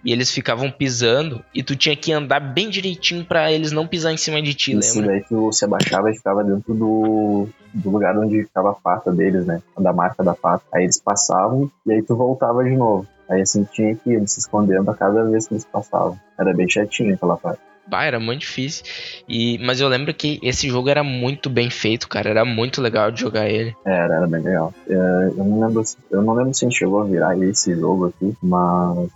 E eles ficavam pisando. E tu tinha que andar bem direitinho pra eles não pisar em cima de ti, Isso lembra? daí tu se abaixava e ficava dentro do, do lugar onde ficava a pata deles, né? Da marca da pata. Aí eles passavam e aí tu voltava de novo. Aí assim tinha que ir se escondendo a cada vez que eles passavam. Era bem chatinho aquela parte. Bah, era muito difícil. E, mas eu lembro que esse jogo era muito bem feito, cara. Era muito legal de jogar ele. Era, era bem legal. É, eu, não lembro, eu não lembro se a gente chegou a virar esse jogo aqui, mas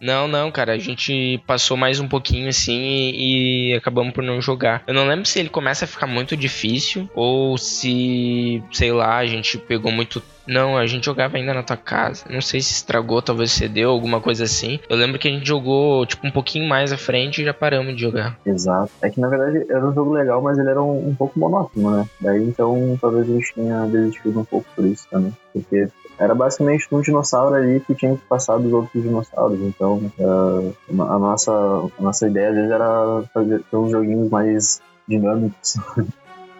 Não, não, cara, a gente passou mais um pouquinho assim e, e acabamos por não jogar. Eu não lembro se ele começa a ficar muito difícil ou se, sei lá, a gente pegou muito. Não, a gente jogava ainda na tua casa. Não sei se estragou, talvez cedeu, alguma coisa assim. Eu lembro que a gente jogou, tipo, um pouquinho mais à frente e já paramos de jogar. exato. É que na verdade era um jogo legal, mas ele era um, um pouco monótono, né? Daí então talvez a gente tenha desistido um pouco por isso também. Porque era basicamente um dinossauro ali que tinha que passar dos outros dinossauros. Então ah, a, nossa, a nossa ideia às vezes era fazer uns joguinhos mais dinâmicos.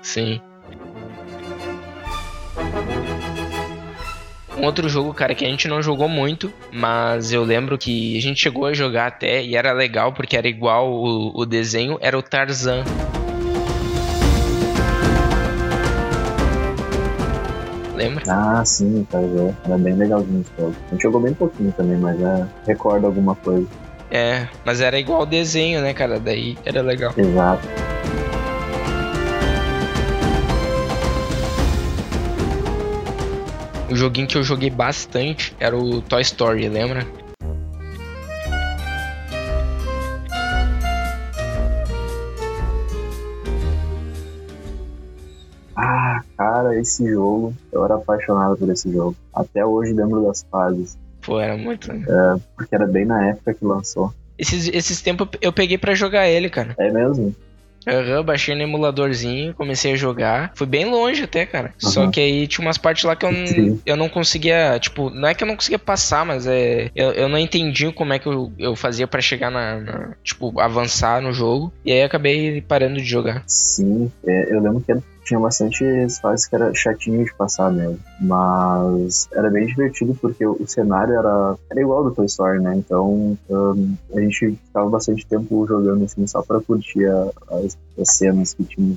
Sim. Um outro jogo, cara, que a gente não jogou muito, mas eu lembro que a gente chegou a jogar até e era legal porque era igual o, o desenho, era o Tarzan. Lembra? Ah, sim, cara, é. era bem legalzinho esse jogo. A gente jogou bem pouquinho também, mas é, recordo alguma coisa. É, mas era igual o desenho, né, cara? Daí era legal. Exato. O joguinho que eu joguei bastante era o Toy Story, lembra? Cara, esse jogo, eu era apaixonado por esse jogo. Até hoje lembro das fases, Pô, era muito legal. porque era bem na época que lançou. Esses, esses tempos eu peguei pra jogar ele, cara. É mesmo? Aham, baixei no emuladorzinho, comecei a jogar. Fui bem longe até, cara. Só Aham. que aí tinha umas partes lá que eu não, Sim. eu não conseguia. Tipo, não é que eu não conseguia passar, mas é. Eu, eu não entendi como é que eu, eu fazia pra chegar na, na- Tipo, avançar no jogo. E aí acabei parando de jogar. Sim, é, eu lembro que tinha bastante fases que era chatinho de passar mesmo. Mas era bem divertido porque o, cenário era, era igual ao do Toy Story, né? Então hum, a gente ficava bastante tempo jogando assim só pra curtir a- as, as cenas que tinha.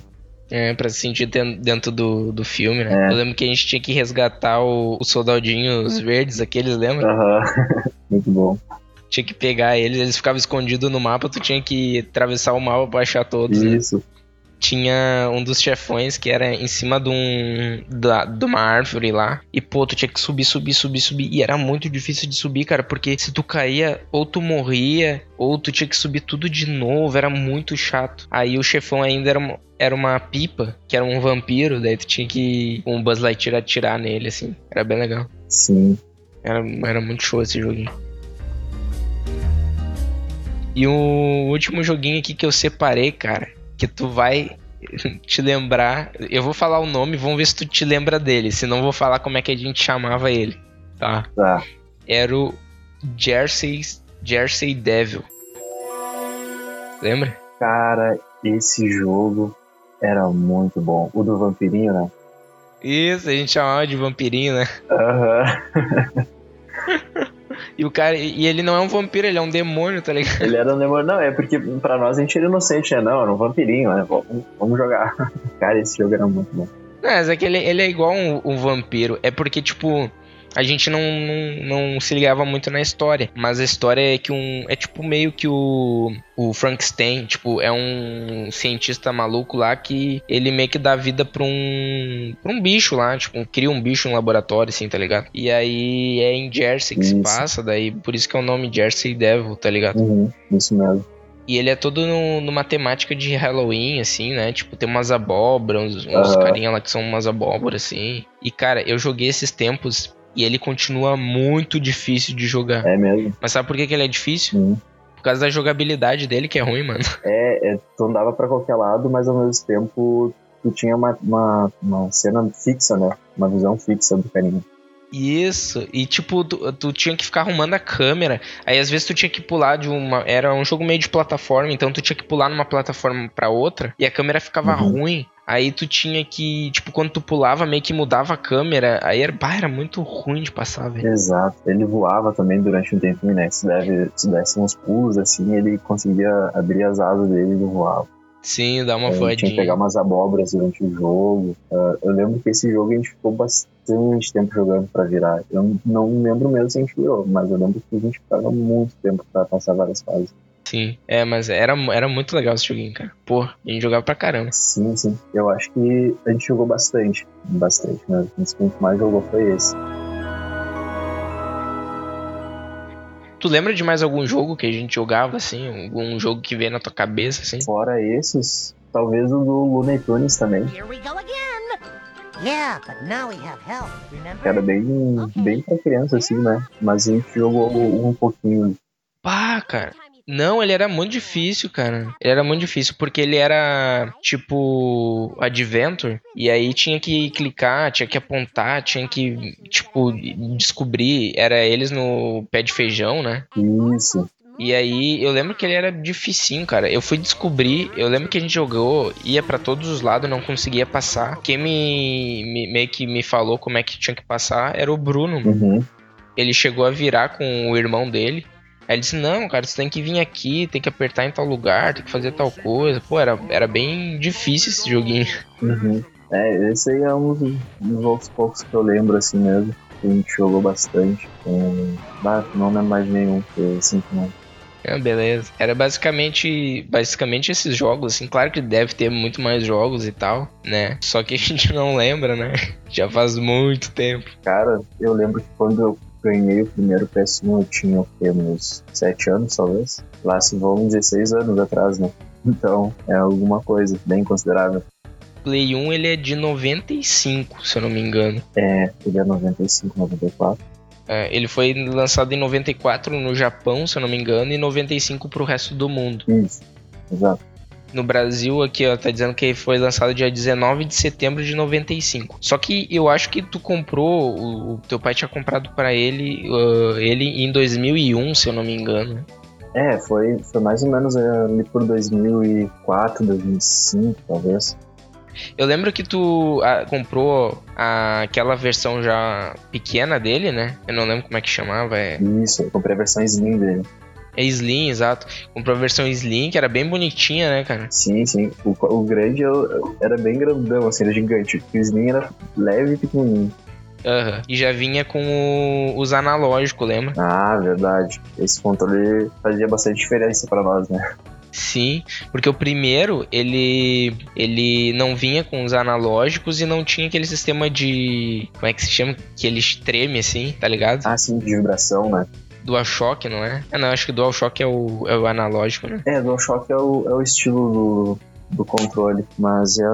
É, pra se sentir den- dentro do, do filme, né? É. Eu lembro que a gente tinha que resgatar o- os soldadinhos verdes, aqueles, lembra? Aham, muito bom. Tinha que pegar eles, eles ficavam escondidos no mapa, tu tinha que atravessar o mapa pra achar todos, né? Tinha um dos chefões que era em cima de, um, da, de uma árvore lá. E, pô, tu tinha que subir, subir, subir, subir. E era muito difícil de subir, cara, porque se tu caía, ou tu morria, ou tu tinha que subir tudo de novo. Era muito chato. Aí o chefão ainda era uma, era uma pipa, que era um vampiro. Daí tu tinha que, com o Buzz Lightyear, atirar nele, assim. Era bem legal. Sim. Era, era muito show esse joguinho. E o último joguinho aqui que eu separei, cara, que tu vai te lembrar. Eu vou falar o nome, vamos ver se tu te lembra dele. Senão eu vou falar como é que a gente chamava ele, tá? Tá. Era o Jersey, Jersey Devil. Lembra? Cara, esse jogo era muito bom. O do vampirinho, né? Isso, a gente chamava de vampirinho, né? Aham. E o cara. E ele não é um vampiro, ele é um demônio, tá ligado? Ele era um demônio. Não, é porque pra nós a gente era inocente, né? Não, era um vampirinho, né? Vamos, vamos jogar. Cara, esse jogo era muito bom. Não, mas é que ele, ele é igual um, um vampiro. É porque, tipo. A gente não, não, não se ligava muito na história. Mas a história é que um. É tipo meio que o. O Frankenstein, tipo, é um cientista maluco lá que ele meio que dá vida pra um. pra um bicho lá. Tipo, cria um bicho no laboratório, assim, tá ligado? E aí é em Jersey que se Isso. passa, daí por isso que é o nome Jersey Devil, tá ligado? Uhum, isso mesmo. E ele é todo no- numa temática de Halloween, assim, né? Tipo, tem umas abóboras, uns, uns Aham. carinha lá que são umas abóboras, assim. E, cara, eu joguei esses tempos e ele continua muito difícil de jogar. É mesmo. Mas sabe por que, que ele é difícil? Uhum. Por causa da jogabilidade dele, que é ruim, mano. É, é, tu andava pra qualquer lado, mas ao mesmo tempo tu tinha uma, uma, uma cena fixa, né? Uma visão fixa do carinha. Isso, e tipo, tu, tu tinha que ficar arrumando a câmera. Aí às vezes tu tinha que pular de uma. Era um jogo meio de plataforma, então tu tinha que pular numa plataforma pra outra e a câmera ficava Uhum. ruim. Aí tu tinha que, tipo, quando tu pulava, meio que mudava a câmera. Aí era, bah, era muito ruim de passar, velho. Exato. Ele voava também durante um tempinho, né? Se, deve, se desse uns pulos assim, ele conseguia abrir as asas dele e voava. Sim, dá uma Aí tinha que voadinha. pegar umas abóboras durante o jogo. Ah, eu lembro que esse jogo a gente ficou bastante tempo jogando pra virar. Eu não lembro mesmo se a gente virou, mas eu lembro que a gente ficava muito tempo pra passar várias fases. Sim, é, mas era, era muito legal esse joguinho, cara. Pô, a gente jogava pra caramba. Sim, sim. Eu acho que a gente jogou bastante. Bastante mesmo. Esse que a gente mais jogou foi esse. Tu lembra de mais algum jogo que a gente jogava, assim? Algum jogo que veio na tua cabeça, assim? Fora esses, talvez o do Looney Tunes também. Here we go again. Yeah, but now we have help, remember? Era bem, bem pra criança, assim, né? Mas a gente jogou um pouquinho. Pá, cara. Não, ele era muito difícil, cara. Ele era muito difícil, porque ele era tipo Adventure, e aí tinha que clicar, tinha que apontar, tinha que, tipo, descobrir. Era eles no pé de feijão, né? Isso. E aí eu lembro que ele era dificinho, cara. Eu fui descobrir, eu lembro que a gente jogou, ia pra todos os lados, não conseguia passar. Quem me, me- meio que me falou como é que tinha que passar era o Bruno. Uhum. Ele chegou a virar com o irmão dele. Aí ele disse: Não, cara, você tem que vir aqui, tem que apertar em tal lugar, tem que fazer tal coisa. Pô, era, era bem difícil esse joguinho. Uhum. É, esse aí é um dos, dos outros poucos que eu lembro, assim mesmo. Que a gente jogou bastante. Um... Ah, não lembro mais nenhum, porque assim que não. Ah, beleza. Era basicamente, basicamente esses jogos, assim. Claro que deve ter muito mais jogos e tal, né? Só que a gente não lembra, né? Já faz muito tempo. Cara, eu lembro que quando eu ganhei o primeiro PS1, eu tinha o quê? Uns 7 anos, talvez? Lá se vão 16 anos atrás, né? Então, é alguma coisa bem considerável. Play 1 ele é de 95, se eu não me engano. É, ele é 95, 94. É, ele foi lançado em 94 no Japão, se eu não me engano, e 95 pro resto do mundo. Isso, exato. No Brasil, aqui, ó, tá dizendo que foi lançado dia 19 de setembro de 95. Só que eu acho que tu comprou, o, o teu pai tinha comprado pra ele, ah, ele em 2001, se eu não me engano. É, foi, foi mais ou menos é, ali por 2004, 2005, talvez. Eu lembro que tu ah, comprou a- aquela versão já pequena dele, né? Eu não lembro como é que chamava, é, Isso, eu comprei a versão Slim dele. É Slim, exato. Comprou a versão Slim, que era bem bonitinha, né, cara? Sim, sim. O, o grande eu- era bem grandão, assim, era gigante. O Slim era leve e pequenininho. Aham. E já vinha com o- os analógicos, lembra? Ah, verdade. Esse controle fazia bastante diferença pra nós, né? Sim, porque o primeiro, ele ele não vinha com os analógicos e não tinha aquele sistema de. Como é que se chama? Que ele treme assim, tá ligado? Ah, sim, de vibração, né? DualShock, não é? Ah, não, acho que DualShock é o, é o analógico, né? É, DualShock é o, é o estilo do, do controle, mas é,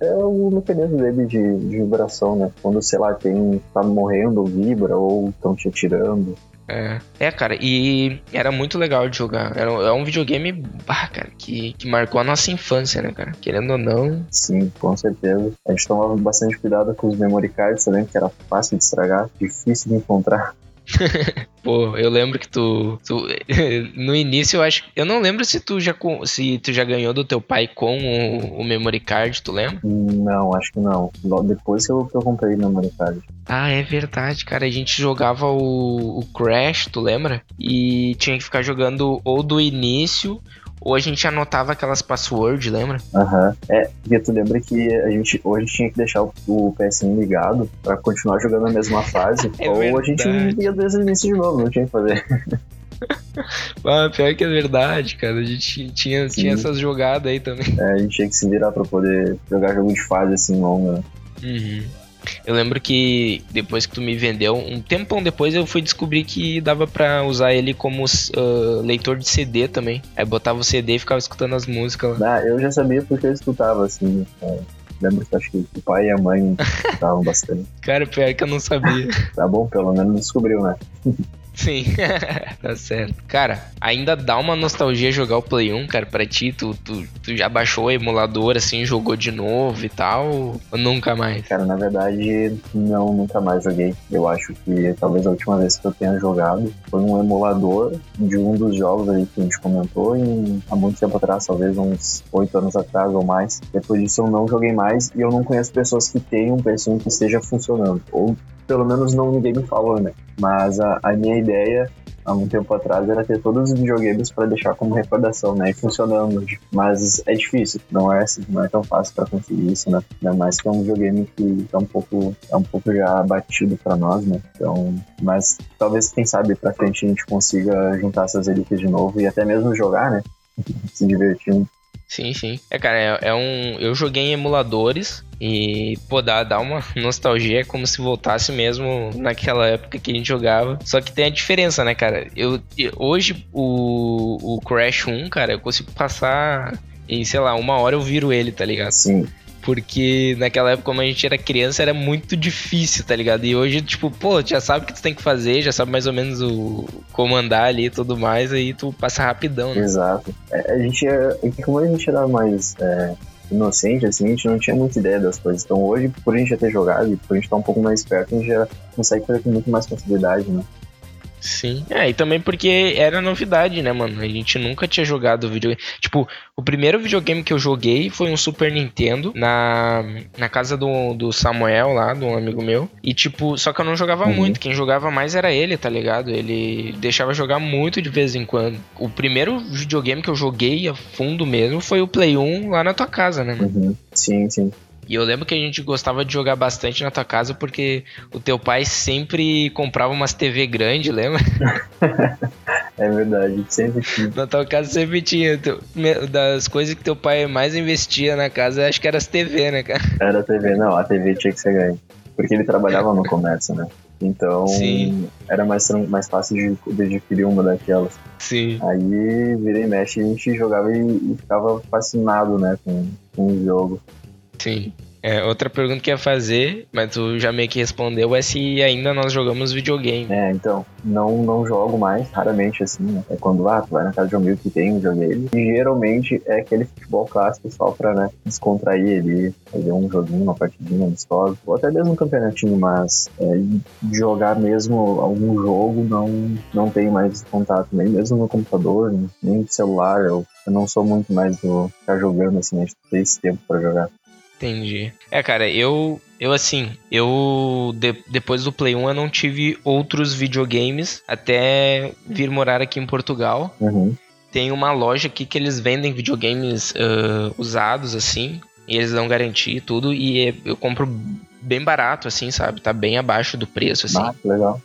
é, é o mecanismo dele de, de vibração, né? Quando, sei lá, tem tá morrendo, ou vibra, ou estão te atirando. É. é, cara, e era muito legal de jogar. Era, é um videogame, bah, cara, que, que marcou a nossa infância, né, cara? Querendo ou não. Sim, com certeza. A gente tomava bastante cuidado com os memory cards também, que era fácil de estragar, difícil de encontrar. Pô, eu lembro que tu, tu- no início eu acho, eu não lembro se tu já se tu já ganhou do teu pai com o, o memory card, tu lembra? Não, acho que não. Logo Depois que eu, que eu comprei no memory card. Ah, é verdade, cara. A gente jogava o, o Crash, tu lembra? E tinha que ficar jogando ou do início, ou a gente anotava aquelas passwords, lembra? Aham. É, porque tu lembra que a gente hoje tinha que deixar o, o PSN ligado pra continuar jogando a mesma fase. É ou a gente verdade. ia desde o início de novo, não tinha o que fazer. Ah, pior que é verdade, cara. A gente tinha, Sim. tinha essas jogadas aí também. É, a gente tinha que se virar pra poder jogar jogo de fase assim longa. Uhum. Eu lembro que depois que tu me vendeu, um tempão depois eu fui descobrir que dava pra usar ele como ah, leitor de CD também. Aí botava o CD e ficava escutando as músicas lá. Ah, eu já sabia porque eu escutava, assim. é, lembro que acho que o pai e a mãe escutavam bastante. Cara, pior que eu não sabia. Tá bom, pelo menos descobriu, né? Sim, tá certo. Cara, ainda dá uma nostalgia jogar o Play 1, cara, pra ti. Tu, tu, tu já baixou o emulador, assim, jogou de novo e tal? Ou nunca mais? Cara, na verdade, não, nunca mais joguei. Eu acho que talvez a última vez que eu tenha jogado foi um emulador de um dos jogos aí que a gente comentou há muito tempo atrás, talvez uns oito anos atrás ou mais. Depois disso eu não joguei mais e eu não conheço pessoas que tenham um PS1 que esteja funcionando. Ou pelo menos não ninguém me falou, né? Mas a, a minha ideia há um tempo atrás era ter todos os videogames para deixar como recordação, né? E funcionando. Mas é difícil, não é assim, não é tão fácil para conseguir isso, né? Ainda mais que é um videogame que é um pouco, é um pouco já batido para nós, né? Então, mas talvez quem sabe para frente a gente consiga juntar essas relíquias de novo e até mesmo jogar, né? Se divertindo. Sim, sim. É, cara, é, é um. Eu joguei em emuladores e, pô, dá, dá uma nostalgia, é como se voltasse mesmo naquela época que a gente jogava. Só que tem a diferença, né, cara? Eu, hoje o, o Crash 1, cara, eu consigo passar. Em, sei lá, uma hora eu viro ele, tá ligado? Assim, Porque naquela época, como a gente era criança, era muito difícil, tá ligado? E hoje, tipo, pô, já sabe o que tu tem que fazer, já sabe mais ou menos o comandar ali e tudo mais, aí tu passa rapidão, né? exato. É, a gente é, é como a gente era mais é, inocente, assim, a gente não tinha muita ideia das coisas. Então hoje, por a gente já ter jogado e por a gente estar um pouco mais esperto, a gente já consegue fazer com muito mais facilidade, né? Sim. É, e também porque era novidade, né, mano? A gente nunca tinha jogado videogame. Tipo, o primeiro videogame que eu joguei foi um Super Nintendo na, na casa do, do Samuel lá, de um amigo meu. E, tipo, só que eu não jogava Uhum. muito. Quem jogava mais era ele, tá ligado? Ele deixava jogar muito de vez em quando. O primeiro videogame que eu joguei a fundo mesmo foi o Play 1 lá na tua casa, né, mano? Uhum. Sim, sim. E eu lembro que a gente gostava de jogar bastante na tua casa porque o teu pai sempre comprava umas TV grande, lembra? É verdade. Sempre tinha. Na tua casa sempre tinha. Das coisas que teu pai mais investia na casa, acho que era as TV, né, cara? Era a TV, não, a TV tinha que ser grande. Porque ele trabalhava no comércio, né? Então Sim. era mais, mais fácil de, de adquirir uma daquelas. Sim. Aí vira e mexe a gente jogava e, e ficava fascinado, né, com, com o jogo. Sim. É, outra pergunta que ia fazer, mas tu já meio que respondeu, é se ainda nós jogamos videogame. É, então, não, não jogo mais, raramente assim, né? É quando ah, tu vai na casa de um amigo que tem um videogame. E geralmente é aquele futebol clássico só pra, né, descontrair ali, fazer um joguinho, uma partidinha amistosa, ou até mesmo um campeonatinho, mas é, jogar mesmo algum jogo não, não tenho mais contato, nem mesmo no computador, nem no celular. Eu, eu não sou muito mais do ficar jogando assim, a gente tem esse tempo pra jogar. Entendi. É, cara, eu. Eu, assim, eu. de- depois do Play 1 eu não tive outros videogames até vir morar aqui em Portugal. Uhum. Tem uma loja aqui que eles vendem videogames ah, usados, assim. E eles dão garantia e tudo. E é- eu compro bem barato, assim, sabe? Tá bem abaixo do preço, assim. Ah, que legal.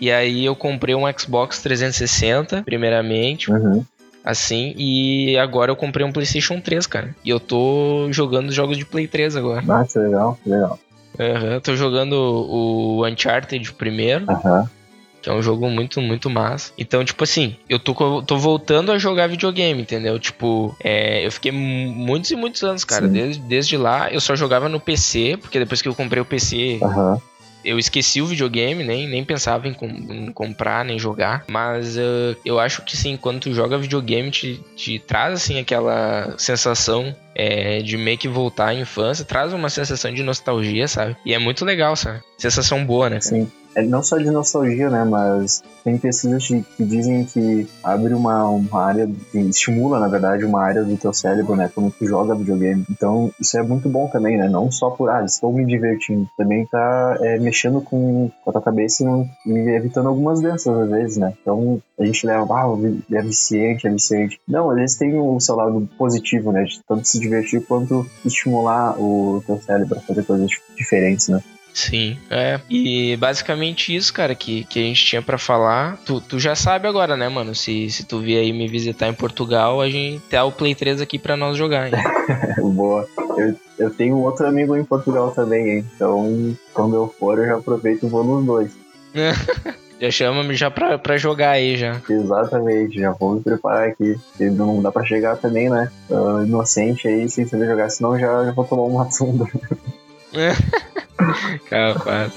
E aí eu comprei um Xbox 360, primeiramente, Uhum. Assim. E agora eu comprei um PlayStation 3, cara. E eu tô jogando jogos de Play 3 agora. Ah, que legal, que legal. Aham, tô jogando o Uncharted primeiro, Aham. que é um jogo muito, muito massa. Então, tipo assim, eu tô, tô voltando a jogar videogame, entendeu? Tipo, é, eu fiquei mu- muitos e muitos anos, cara. Desde, desde lá, eu só jogava no PC, porque depois que eu comprei o PC, Aham. Eu esqueci o videogame, nem, nem pensava em, com- em comprar, nem jogar. Mas eh, eu acho que sim, quando tu joga videogame, te, te traz assim aquela sensação eh, de meio que voltar à infância, traz uma sensação de nostalgia, sabe? E é muito legal, sabe? Sensação boa, né? Sim. É não só de nostalgia, né? Mas tem pesquisas que, que dizem que abre uma, uma área, estimula, na verdade, uma área do teu cérebro, né? Quando tu joga videogame. Então, isso é muito bom também, né? Não só por, ah, estou me divertindo. Também tá é, mexendo com, com a tua cabeça e, e evitando algumas doenças, às vezes, né? Então, a gente leva, ah, é viciante, é viciante. Não, às vezes tem o seu lado positivo, né? De tanto se divertir quanto estimular o teu cérebro a fazer coisas diferentes, né? Sim, é. E basicamente isso, cara, que, que a gente tinha pra falar. Tu, tu já sabe agora, né, mano? Se, se tu vier aí me visitar em Portugal, a gente tem o Play 3 aqui pra nós jogar, hein? Boa. Eu, eu tenho um outro amigo em Portugal também, hein? Então, quando eu for, eu já aproveito e vou nos dois. já chama-me já pra, pra jogar aí já. Exatamente, já vou me preparar aqui. Não dá pra chegar também, né? ah, inocente aí, sem saber jogar, senão já, já vou tomar uma tunda. Capaz.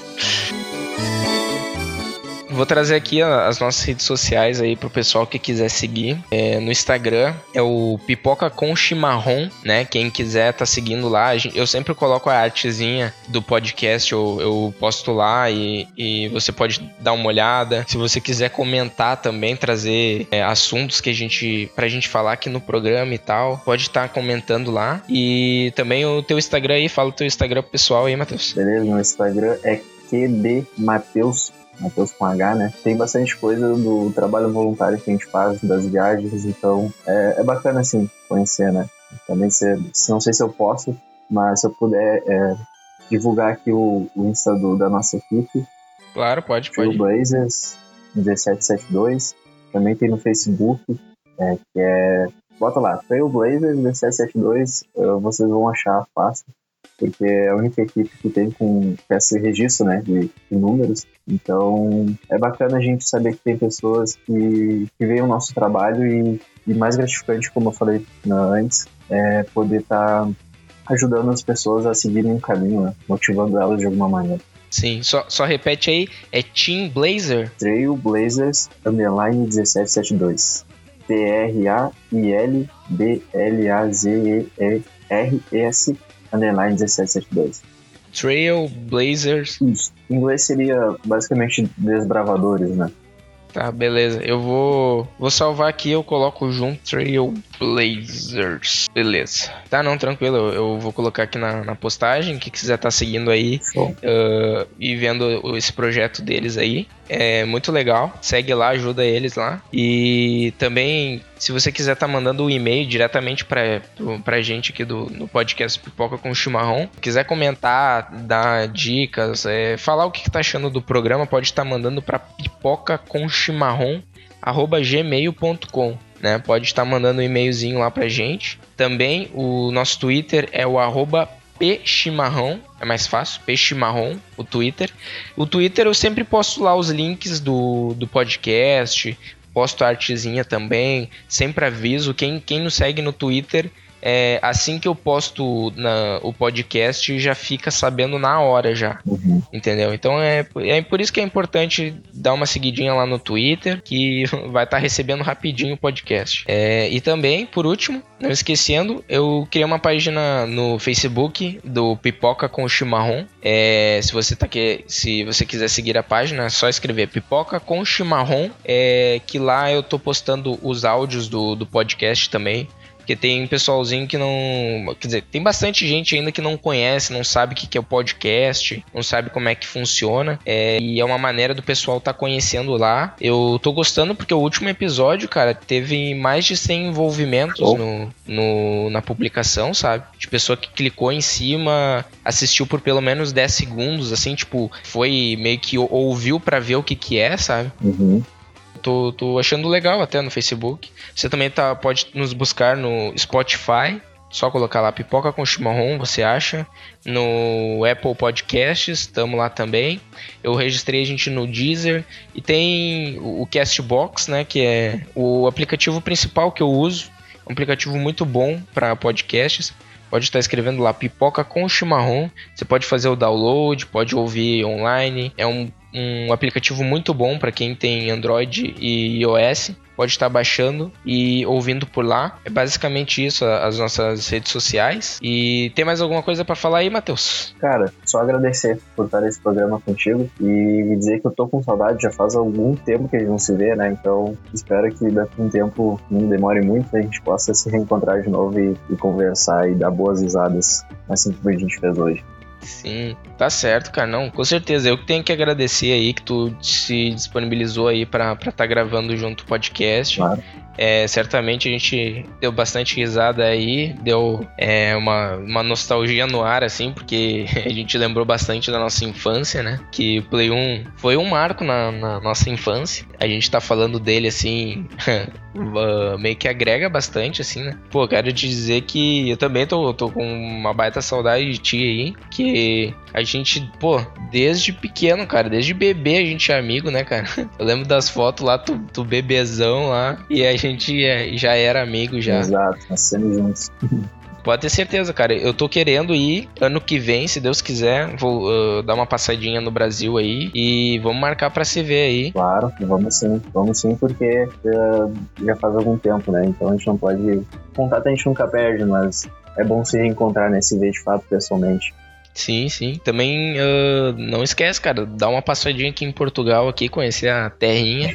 Vou trazer aqui as nossas redes sociais aí pro pessoal que quiser seguir. É, no Instagram é o Pipoca com Chimarrão, né? Quem quiser tá seguindo lá. Eu sempre coloco a artezinha do podcast, eu, eu posto lá e, e você pode dar uma olhada. Se você quiser comentar também, trazer é, assuntos que a gente pra gente falar aqui no programa e tal, pode estar comentando lá. E também o teu Instagram aí, fala o teu Instagram pro pessoal aí, Matheus. Beleza? Meu Instagram é QD com H, né? Tem bastante coisa do trabalho voluntário que a gente faz, das viagens, então é, é bacana, assim, conhecer, né? Também, se, se- não sei se eu posso, mas se eu puder é, divulgar aqui o, o Insta do- da nossa equipe, Claro, pode, pode. Trailblazers 1772. Também tem no Facebook, é, que é. Bota lá, Trailblazers 1772, eh, vocês vão achar fácil, porque é a única equipe que tem com esse registro né, de, de números. Então é bacana a gente saber que tem pessoas que, que veem o nosso trabalho e, e mais gratificante, como eu falei né, antes, é poder estar ajudando as pessoas a seguirem um caminho, né, motivando elas de alguma maneira. Sim, só, só repete aí, é Team Blazer? Trailblazers underline 1772. T-R-A-I-L-B-L-A-Z-E-R-S underline 1772. Trail Blazers. Isso. Em inglês seria basicamente desbravadores, né? Tá, beleza. Eu vou vou salvar aqui, eu coloco junto Trail Blazers. Beleza. Tá, não, tranquilo. Eu, eu vou colocar aqui na, na postagem. Quem quiser tá seguindo aí ah, e vendo esse projeto deles aí. É muito legal. Segue lá, ajuda eles lá. E também, se você quiser tá mandando um e-mail diretamente pra, pro- pra gente aqui do no podcast Pipoca com Chimarrão, quiser comentar, dar dicas, é, falar o que, que tá achando do programa, pode estar mandando pra pipoca com chimarrão arroba gmail.com. Né? Pode estar mandando um e-mailzinho lá pra gente. Também o nosso Twitter é o arroba pchimarrão, é mais fácil, pchimarrão, o Twitter. O Twitter eu sempre posto lá os links do, do podcast, posto a artezinha também, sempre aviso. Quem, quem nos segue no Twitter, é, assim que eu posto na, o podcast, já fica sabendo na hora já. Uhum. Entendeu? Então é, é por isso que é importante dar uma seguidinha lá no Twitter, que vai estar recebendo rapidinho o podcast. É, e também, por último, não esquecendo, eu criei uma página no Facebook do Pipoca com Chimarrão. É, se você tá que, se você quiser seguir a página, é só escrever Pipoca com Chimarrão, é, que lá eu tô postando os áudios do, do podcast também. Porque tem pessoalzinho que não. Quer dizer, tem bastante gente ainda que não conhece, não sabe o que é o podcast, não sabe como é que funciona. é, e é uma maneira do pessoal tá conhecendo lá. Eu tô gostando porque o último episódio, cara, teve mais de 100 envolvimentos Oh. no, no- na publicação, sabe? De pessoa que clicou em cima, assistiu por pelo menos 10 segundos, assim, tipo, foi meio que ou- ouviu pra ver o que que é, sabe? Uhum. Tô, tô achando legal até no Facebook. Você também tá, pode nos buscar no Spotify. Só colocar lá Pipoca com Chimarrão, você acha. No Apple Podcasts, estamos lá também. Eu registrei a gente no Deezer. E tem o Castbox, né? Que é o aplicativo principal que eu uso. Um aplicativo muito bom para podcasts. Pode estar escrevendo lá Pipoca com Chimarrão. Você pode fazer o download, pode ouvir online. É um, um aplicativo muito bom para quem tem Android e iOS pode estar baixando e ouvindo por lá. É basicamente isso, as nossas redes sociais. E tem mais alguma coisa pra falar aí, Matheus? Cara, só agradecer por estar nesse programa contigo e dizer que eu tô com saudade, já faz algum tempo que a gente não se vê, né? Então espero que daqui a um tempo não demore muito, a gente possa se reencontrar de novo e, e conversar e dar boas risadas, assim como a gente fez hoje. Sim, tá certo, cara. Não, com certeza. Eu que tenho que agradecer aí que tu se disponibilizou aí pra estar tá gravando junto o podcast. Claro. É, certamente a gente deu bastante risada aí, deu é, uma, uma nostalgia no ar, assim, porque a gente lembrou bastante da nossa infância, né? Que Play 1 foi um marco na, na nossa infância. A gente tá falando dele, assim, meio que agrega bastante, assim, né? Pô, quero te dizer que eu também tô, tô com uma baita saudade de ti aí, que a gente, pô, desde pequeno, cara, desde bebê a gente é amigo, né, cara? Eu lembro das fotos lá, tu, tu bebezão lá, e a gente é- já era amigo já. Exato, nascemos juntos. Pode ter certeza, cara. Eu tô querendo ir ano que vem, se Deus quiser. Vou uh, dar uma passadinha no Brasil aí e vamos marcar pra se ver aí. Claro, vamos sim, vamos sim, porque eh, já faz algum tempo, né? Então a gente não pode. Contato a gente nunca perde, mas é bom se reencontrar nesse ver de fato pessoalmente. Sim, sim. Também uh, não esquece, cara, dá uma passadinha aqui em Portugal, aqui, conhecer a terrinha.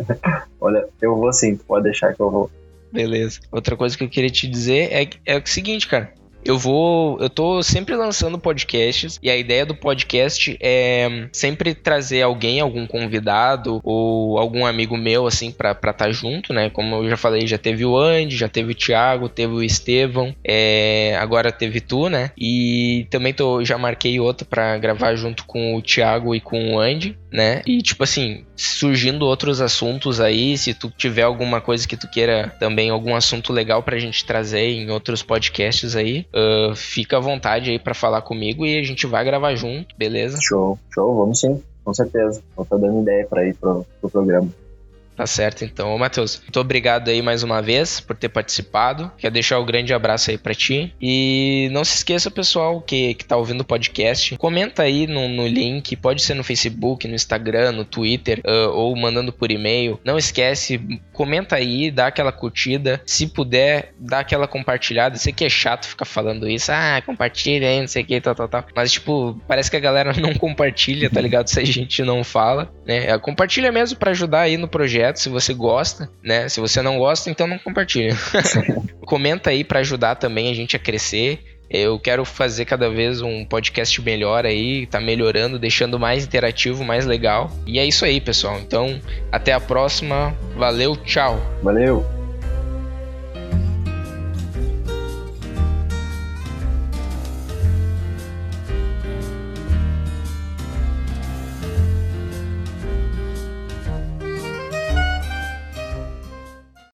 Olha, eu vou sim, pode deixar que eu vou. Beleza. Outra coisa que eu queria te dizer é, é o seguinte, cara. Eu vou. Eu tô sempre lançando podcasts e a ideia do podcast é sempre trazer alguém, algum convidado ou algum amigo meu, assim, pra estar tá junto, né? Como eu já falei, já teve o Andy, já teve o Thiago, teve o Estevão, é, agora teve tu, né? E também tô, já marquei outro pra gravar junto com o Thiago e com o Andy, né? E tipo assim, surgindo outros assuntos aí, se tu tiver alguma coisa que tu queira também, algum assunto legal pra gente trazer em outros podcasts aí, ah, fica à vontade aí pra falar comigo e a gente vai gravar junto, beleza? Show, show, vamos sim, com certeza. Vou estar dando ideia para ir pro, pro programa. Tá certo, então. Ô, Matheus, muito obrigado aí mais uma vez por ter participado. Quero deixar um grande abraço aí pra ti. E não se esqueça, pessoal, que, que tá ouvindo o podcast, comenta aí no, no link, pode ser no Facebook, no Instagram, no Twitter, ah, ou mandando por e-mail. Não esquece, comenta aí, dá aquela curtida. Se puder, dá aquela compartilhada. Sei que é chato ficar falando isso. Ah, compartilha aí, não sei o que, tal, tal, tal. Mas, tipo, parece que a galera não compartilha, tá ligado? Se a gente não fala, né? Compartilha mesmo pra ajudar aí no projeto, se você gosta, né? Se você não gosta, então não compartilha. Comenta aí pra ajudar também a gente a crescer. Eu quero fazer cada vez um podcast melhor aí, tá melhorando, deixando mais interativo, mais legal. E é isso aí, pessoal. Então, até a próxima. Valeu, tchau. Valeu!